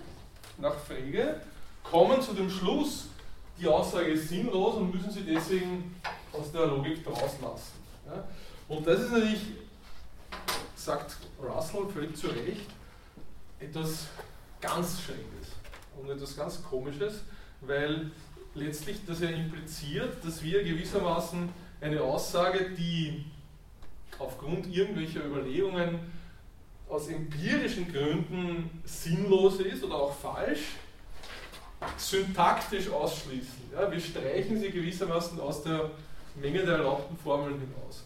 nach Frege, kommen zu dem Schluss, die Aussage ist sinnlos und müssen sie deswegen aus der Logik rauslassen. Ja? Und das ist natürlich, sagt Russell völlig zu Recht, etwas ganz Schräges und etwas ganz Komisches, weil letztlich das ja impliziert, dass wir gewissermaßen eine Aussage, die aufgrund irgendwelcher Überlegungen aus empirischen Gründen sinnlos ist oder auch falsch, syntaktisch ausschließen. Ja, wir streichen sie gewissermaßen aus der Menge der erlaubten Formeln hinaus.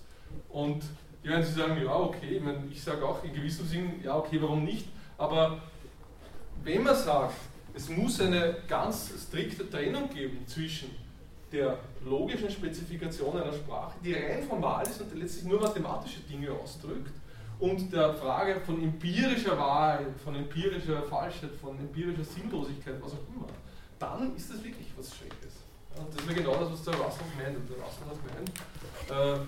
Und die werden Sie sagen, ja, okay, ich, meine, ich sage auch in gewissem Sinn, ja, okay, warum nicht? Aber wenn man sagt, es muss eine ganz strikte Trennung geben zwischen der logischen Spezifikation einer Sprache, die rein formal ist und letztlich nur mathematische Dinge ausdrückt, und der Frage von empirischer Wahrheit, von empirischer Falschheit, von empirischer Sinnlosigkeit, was auch immer, dann ist das wirklich was Schreckliches. Und das ist genau das, was der Russell meint. Und der Russell hat gemeint, äh,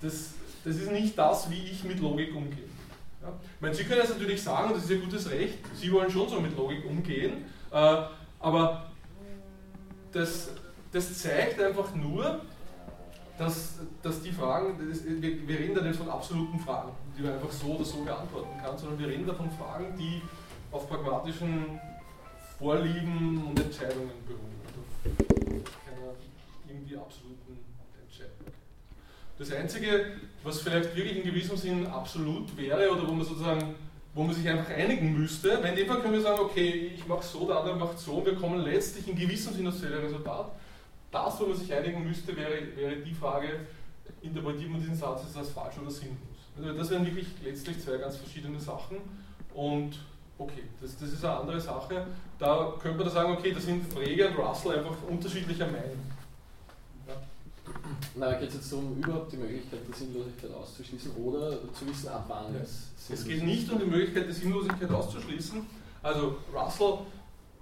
das, das ist nicht das, wie ich mit Logik umgehe. Ja? Ich meine, Sie können jetzt natürlich sagen, das ist Ihr gutes Recht, Sie wollen schon so mit Logik umgehen, äh, aber das, das zeigt einfach nur, dass, dass die Fragen, das, wir, wir, reden da nicht von absoluten Fragen, die man einfach so oder so beantworten kann, sondern wir reden da von Fragen, die auf pragmatischen Vorlieben und Entscheidungen beruhen. Also keiner irgendwie absoluten Entscheidung. Das Einzige, was vielleicht wirklich in gewissem Sinn absolut wäre oder wo man sozusagen wo man sich einfach einigen müsste, weil in dem Fall können wir sagen, okay, ich mache so, der andere macht so, und wir kommen letztlich in gewissem Sinn auf dasselbe Resultat. Das, wo man sich einigen müsste, wäre, wäre die Frage, interpretiert man diesen Satz als falsch oder sinnlos? Also das wären wirklich letztlich zwei ganz verschiedene Sachen und okay, das, das ist eine andere Sache. Da könnte man sagen, okay, da sind Frege und Russell einfach unterschiedlicher Meinung. Na, geht es jetzt um überhaupt die Möglichkeit, die Sinnlosigkeit auszuschließen oder zu wissen, ab wann ja. es Es geht nicht um die Möglichkeit, die Sinnlosigkeit auszuschließen. Also Russell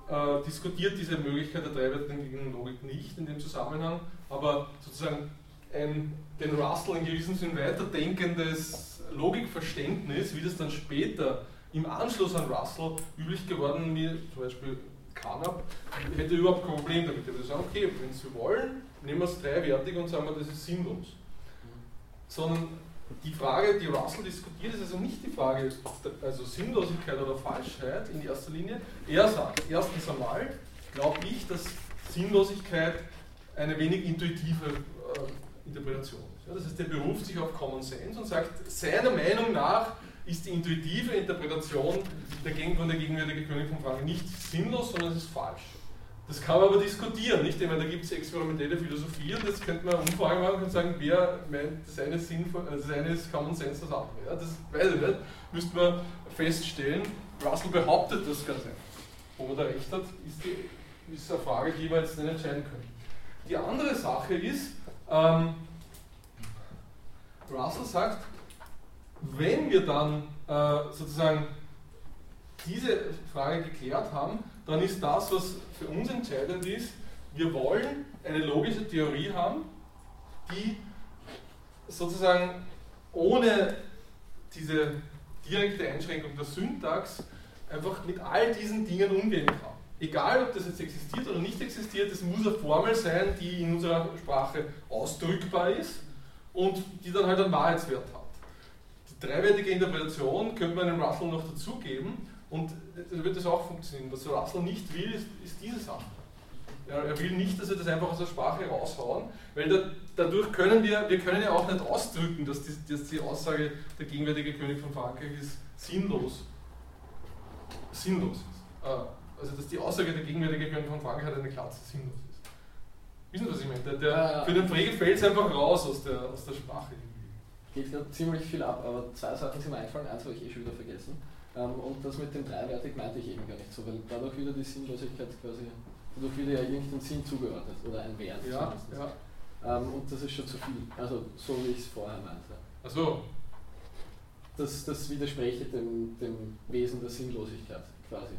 äh, diskutiert diese Möglichkeit der dreiwertigen Logik nicht in dem Zusammenhang, aber sozusagen ein, den Russell in gewissem Sinn weiterdenkendes Logikverständnis, wie das dann später im Anschluss an Russell üblich geworden, wie zum Beispiel Carnap, hätte überhaupt kein Problem damit. Er würde sagen, okay, wenn Sie wollen, nehmen wir es dreiwertig und sagen wir, das ist sinnlos. Sondern die Frage, die Russell diskutiert, ist also nicht die Frage, also Sinnlosigkeit oder Falschheit in erster Linie. Er sagt, erstens einmal, glaube ich, dass Sinnlosigkeit eine wenig intuitive äh, Interpretation ist. Ja, das heißt, er beruft sich auf Common Sense und sagt, seiner Meinung nach ist die intuitive Interpretation der der gegenwärtige König von Frankreich nicht sinnlos, sondern es ist falsch. Das kann man aber diskutieren, nicht? Ich meine, da gibt es experimentelle Philosophie und das könnte man umfragen machen und sagen, wer meint, das eine ist, sinnvoll, das eine ist Common Sense, das andere. Ja, das weiß ich nicht, müsste man feststellen. Russell behauptet das ganz einfach. ob er da recht hat, ist, die, ist eine Frage, die wir jetzt nicht entscheiden können. Die andere Sache ist, ähm, Russell sagt, wenn wir dann äh, sozusagen diese Frage geklärt haben, dann ist das, was für uns entscheidend ist, wir wollen eine logische Theorie haben, die sozusagen ohne diese direkte Einschränkung der Syntax einfach mit all diesen Dingen umgehen kann. Egal, ob das jetzt existiert oder nicht existiert, es muss eine Formel sein, die in unserer Sprache ausdrückbar ist und die dann halt einen Wahrheitswert hat. Die dreiwertige Interpretation könnte man einem Russell noch dazugeben und dann wird das auch funktionieren. Was Russell nicht will, ist, ist diese Sache. Er will nicht, dass wir das einfach aus der Sprache raushauen, weil da, dadurch können wir, wir können ja auch nicht ausdrücken, dass die, dass die Aussage, der gegenwärtige König von Frankreich ist sinnlos. Sinnlos ist. Ah, also dass die Aussage, der gegenwärtige König von Frankreich hat eine Klatze sinnlos ist. Wissen Sie, was ich meine? Der, der, für den Frege fällt es einfach raus aus der, aus der Sprache. Geht gerade ziemlich viel ab, aber zwei Sachen sind mir eingefallen, eins habe ich eh schon wieder vergessen. Ähm, und das mit dem dreiwertig meinte ich eben gar nicht so, weil dadurch wieder die Sinnlosigkeit quasi Dadurch wird ja irgendein Sinn zugeordnet oder ein Wert. Ja, ja. Ähm, und das ist schon zu viel. Also so wie ich es vorher meinte. Ach so. Das, das widerspreche dem, dem Wesen der Sinnlosigkeit quasi.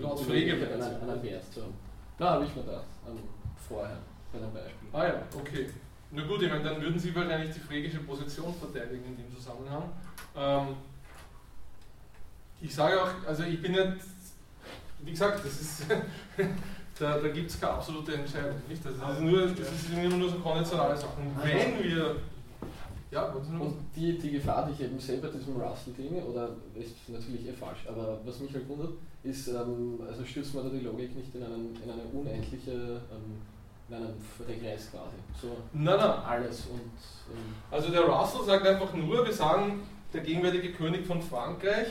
Laut Pflege einen, einen Wert zu haben. Da habe ich mir das ähm, vorher bei einem Beispiel. Ah ja, okay. Na gut, ich meine, dann würden Sie wahrscheinlich die phrägische Position verteidigen in dem Zusammenhang. Ähm, ich sage auch, also ich bin nicht, wie gesagt, das ist da, da gibt es keine absolute Entscheidung. Nicht? Das, ist nur, das ist immer nur so konventionale Sachen. Wenn wir. Ja, und die, die Gefahr, die ich eben selber diesem Russell-Ding, oder ist natürlich eh falsch, aber was mich halt wundert, ist, ähm, also stürzt man da die Logik nicht in, einen, in eine unendliche, ähm, in einen Regress quasi. So nein, nein. alles und. Ähm, also der Russell sagt einfach nur, wir sagen, der gegenwärtige König von Frankreich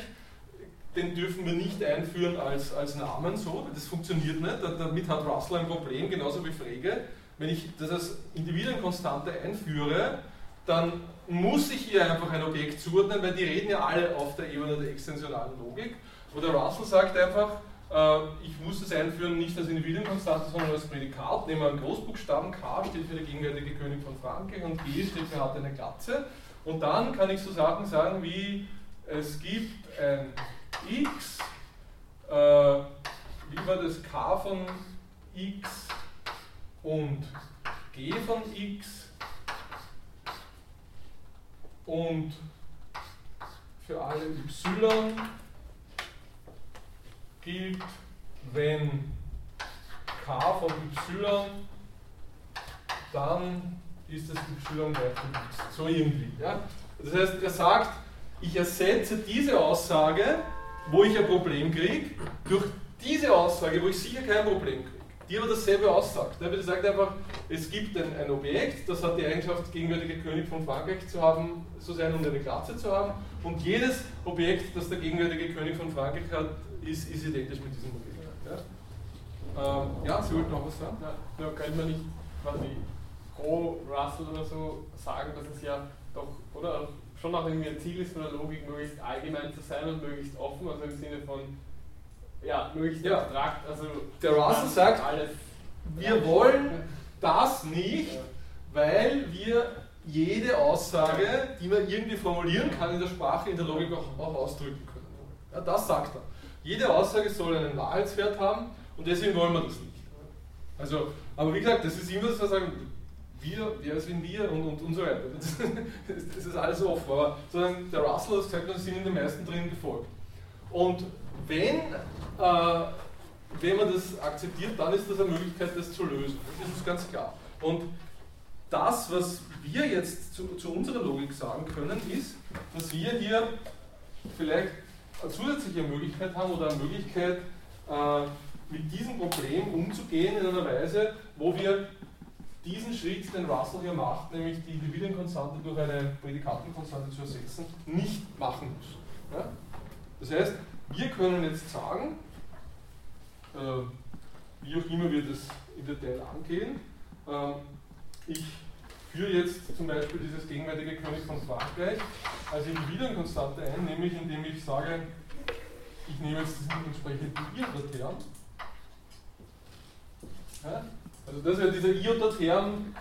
den dürfen wir nicht einführen als, als Namen so, das funktioniert nicht, damit hat Russell ein Problem, genauso wie Frege. Wenn ich das als Individuenkonstante einführe, dann muss ich hier einfach ein Objekt zuordnen, weil die reden ja alle auf der Ebene der extensionalen Logik. Oder Russell sagt einfach, ich muss das einführen nicht als Individuenkonstante, sondern als Prädikat. Nehmen wir einen Großbuchstaben, K steht für der gegenwärtige König von Frankreich und G steht für hat eine Glatze. Und dann kann ich so Sachen sagen wie, es gibt ein x, äh, wie war das k von x und g von x und für alle y gilt, wenn k von y, dann ist das y gleich x. So irgendwie. Ja? Das heißt, er sagt, ich ersetze diese Aussage wo ich ein Problem kriege, durch diese Aussage, wo ich sicher kein Problem kriege, die aber dasselbe aussagt. Der sagt einfach, es gibt ein, ein, Objekt, das hat die Eigenschaft, gegenwärtige König von Frankreich zu haben, zu sein und eine Glatze zu haben. Und jedes Objekt, das der gegenwärtige König von Frankreich hat, ist, ist identisch mit diesem Objekt. Ja, ähm, ja Sie wollten noch was sagen? Ja, nur könnte man nicht quasi pro Russell oder so sagen, dass es ja doch, oder schon auch irgendwie ein Ziel ist von der Logik, möglichst allgemein zu sein und möglichst offen, also im Sinne von, ja, möglichst ja. abstrakt. Also der Russell sagt, alles wir wollen das nicht, ja. weil wir jede Aussage, die man irgendwie formulieren kann in der Sprache, in der Logik auch, auch ausdrücken können. Ja, das sagt er. Jede Aussage soll einen Wahrheitswert haben und deswegen wollen wir das nicht. Also, aber wie gesagt, das ist immer so sagen, wir, wer sind wir und, und, und so weiter. Das, das ist alles offen. Aber sondern der Russell hat gesagt, wir sind in den meisten drin gefolgt. Und wenn, äh, wenn man das akzeptiert, dann ist das eine Möglichkeit, das zu lösen. Das ist ganz klar. Und das, was wir jetzt zu, zu unserer Logik sagen können, ist, dass wir hier vielleicht zusätzliche Möglichkeit haben oder eine Möglichkeit, äh, mit diesem Problem umzugehen in einer Weise, wo wir diesen Schritt, den Russell hier macht, nämlich die Individuenkonstante durch eine Prädikatenkonstante zu ersetzen, nicht machen muss. Ja? Das heißt, wir können jetzt sagen, äh, wie auch immer wir das im Detail angehen, äh, ich führe jetzt zum Beispiel dieses gegenwärtige König von Frankreich als Individuenkonstante ein, nämlich indem ich sage, ich nehme jetzt diesen entsprechenden Iota-Term. Ja? Also das wäre dieser Iota-Term,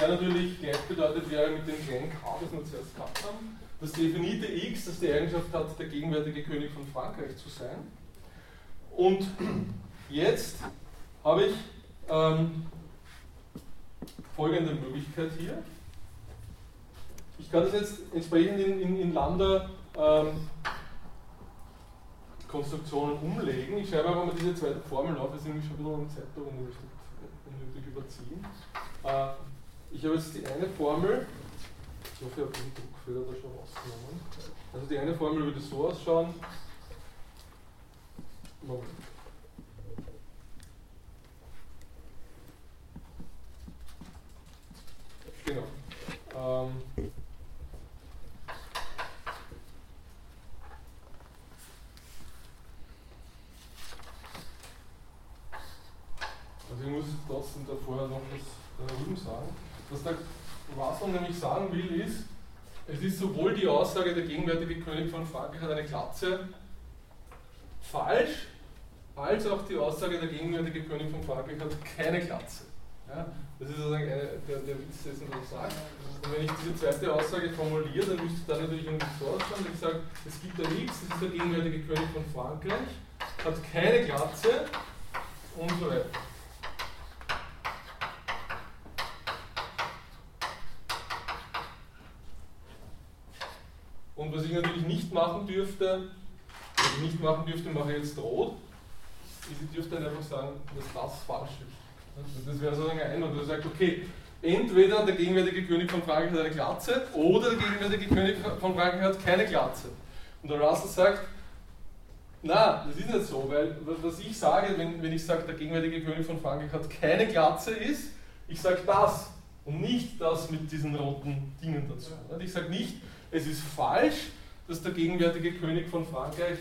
der natürlich gleichbedeutet wäre mit dem kleinen k, das wir zuerst gehabt haben. Das definite x, das die Eigenschaft hat, der gegenwärtige König von Frankreich zu sein. Und jetzt habe ich ähm, folgende Möglichkeit hier. Ich kann das jetzt entsprechend in, in, in Lambda ähm, Konstruktionen umlegen. Ich schreibe einfach mal diese zweite Formel auf, wir sind nämlich schon wieder um Zeit unnötig überziehen. Äh, ich habe jetzt die eine Formel, ich hoffe, ich habe den Druckfehler da schon rausgenommen. Also die eine Formel würde so ausschauen. Moment. Genau. Ähm, also ich muss trotzdem da vorher noch was darüber sagen. Was der Russell nämlich sagen will, ist, es ist sowohl die Aussage, der gegenwärtige König von Frankreich hat eine Glatze, falsch, als auch die Aussage, der gegenwärtige König von Frankreich hat keine Glatze. Ja, das ist sozusagen eine, der, der Witz dessen, was ich sage. Und wenn ich diese zweite Aussage formuliere, dann müsste dann natürlich irgendwie ausschauen, ich sage, es gibt da nichts, das ist der gegenwärtige König von Frankreich, hat keine Glatze und so weiter. Was ich natürlich nicht machen dürfte, was ich nicht machen dürfte, mache ich jetzt rot, ist, ich dürfte dann einfach sagen, dass das falsch ist. Also das wäre sozusagen ein Einwand, du sagst, okay, entweder der gegenwärtige König von Frankreich hat eine Glatze oder der gegenwärtige König von Frankreich hat keine Glatze. Und der Russell sagt, na, das ist nicht so, weil was ich sage, wenn, wenn ich sage, der gegenwärtige König von Frankreich hat keine Glatze ist, ich sage das und nicht das mit diesen roten Dingen dazu. Ich sage nicht, es ist falsch, dass der gegenwärtige König von Frankreich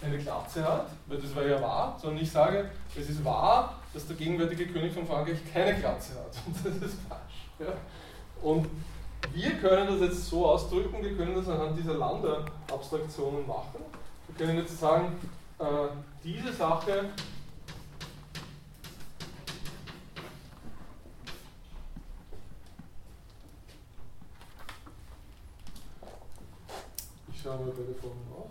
eine Glatze hat, weil das war ja wahr, sondern ich sage, es ist wahr, dass der gegenwärtige König von Frankreich keine Glatze hat. Und das ist falsch. Ja? Und wir können das jetzt so ausdrücken, wir können das anhand dieser Lambda-Abstraktionen machen. Wir können jetzt sagen, äh, diese Sache Ich schaue mal bei der Formel auf.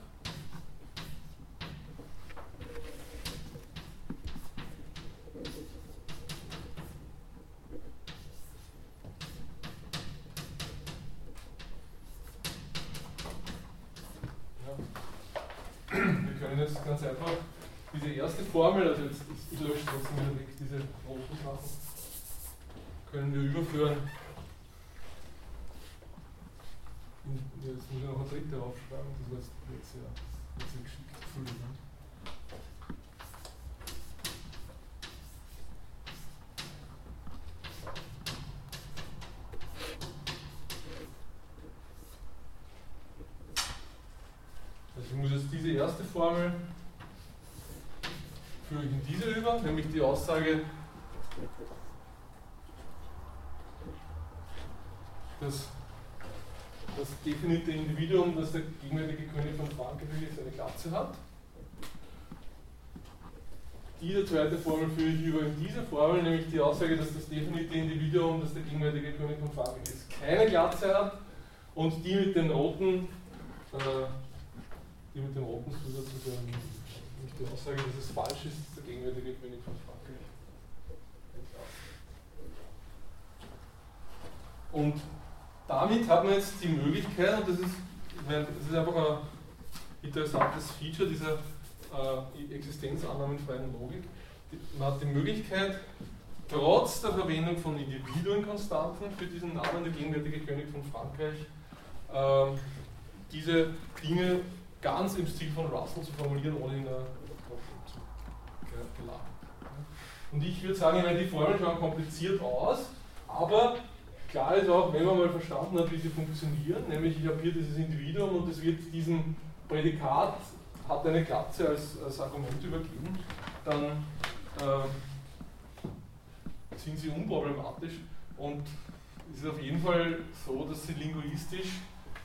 Ja. Wir können jetzt ganz einfach diese erste Formel, also jetzt, ich lösche trotzdem wieder weg diese roten Sachen, können wir überführen Jetzt muss ich eine dritte aufschreiben, das heißt jetzt ja jetzt ja geschickt füllen. Ne? Also ich muss jetzt diese erste Formel führe ich in diese über, nämlich die Aussage, dass das definite Individuum, das der gegenwärtige König von Frankreich ist, eine Glatze hat. Diese zweite Formel führe ich über in diese Formel, nämlich die Aussage, dass das definite Individuum, das der gegenwärtige König von Frankreich ist, keine Glatze hat. Und die mit den roten, äh, die mit dem roten Zusatz, die Aussage, dass es falsch ist, dass der gegenwärtige König von Frankreich. Und damit hat man jetzt die Möglichkeit, und das ist, das ist einfach ein interessantes Feature dieser äh, existenzannahmenfreien Logik, man hat die Möglichkeit, trotz der Verwendung von Individuenkonstanten für diesen Namen der gegenwärtige König von Frankreich, äh, diese Dinge ganz im Stil von Russell zu formulieren, ohne in zu gelangen. Und ich würde sagen, ich meine, die Formeln schauen kompliziert aus, aber Klar ist auch, wenn man mal verstanden hat, wie sie funktionieren, nämlich ich habe hier dieses Individuum und es wird diesem Prädikat, hat eine Glatze als, als Argument übergeben, dann äh, sind sie unproblematisch und es ist auf jeden Fall so, dass sie linguistisch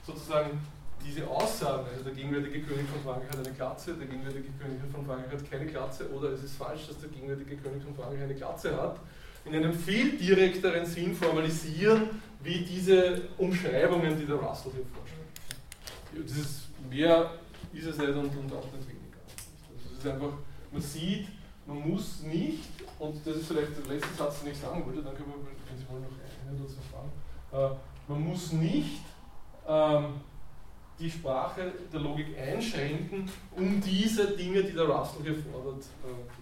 sozusagen diese Aussage, also der gegenwärtige König von Frankreich hat eine Glatze, der gegenwärtige König von Frankreich hat keine Glatze, oder es ist falsch, dass der gegenwärtige König von Frankreich eine Glatze hat, in einem viel direkteren Sinn formalisieren, wie diese Umschreibungen, die der Russell hier vorschlägt. Das ist, mehr ist es nicht und, und auch nicht weniger. Also ist einfach, man sieht, man muss nicht, und das ist vielleicht der letzte Satz, den ich sagen wollte, dann können, wir, wohl noch einen dazu fragen, äh, man muss nicht ähm, die Sprache der Logik einschränken, um diese Dinge, die der Russell hier fordert, äh.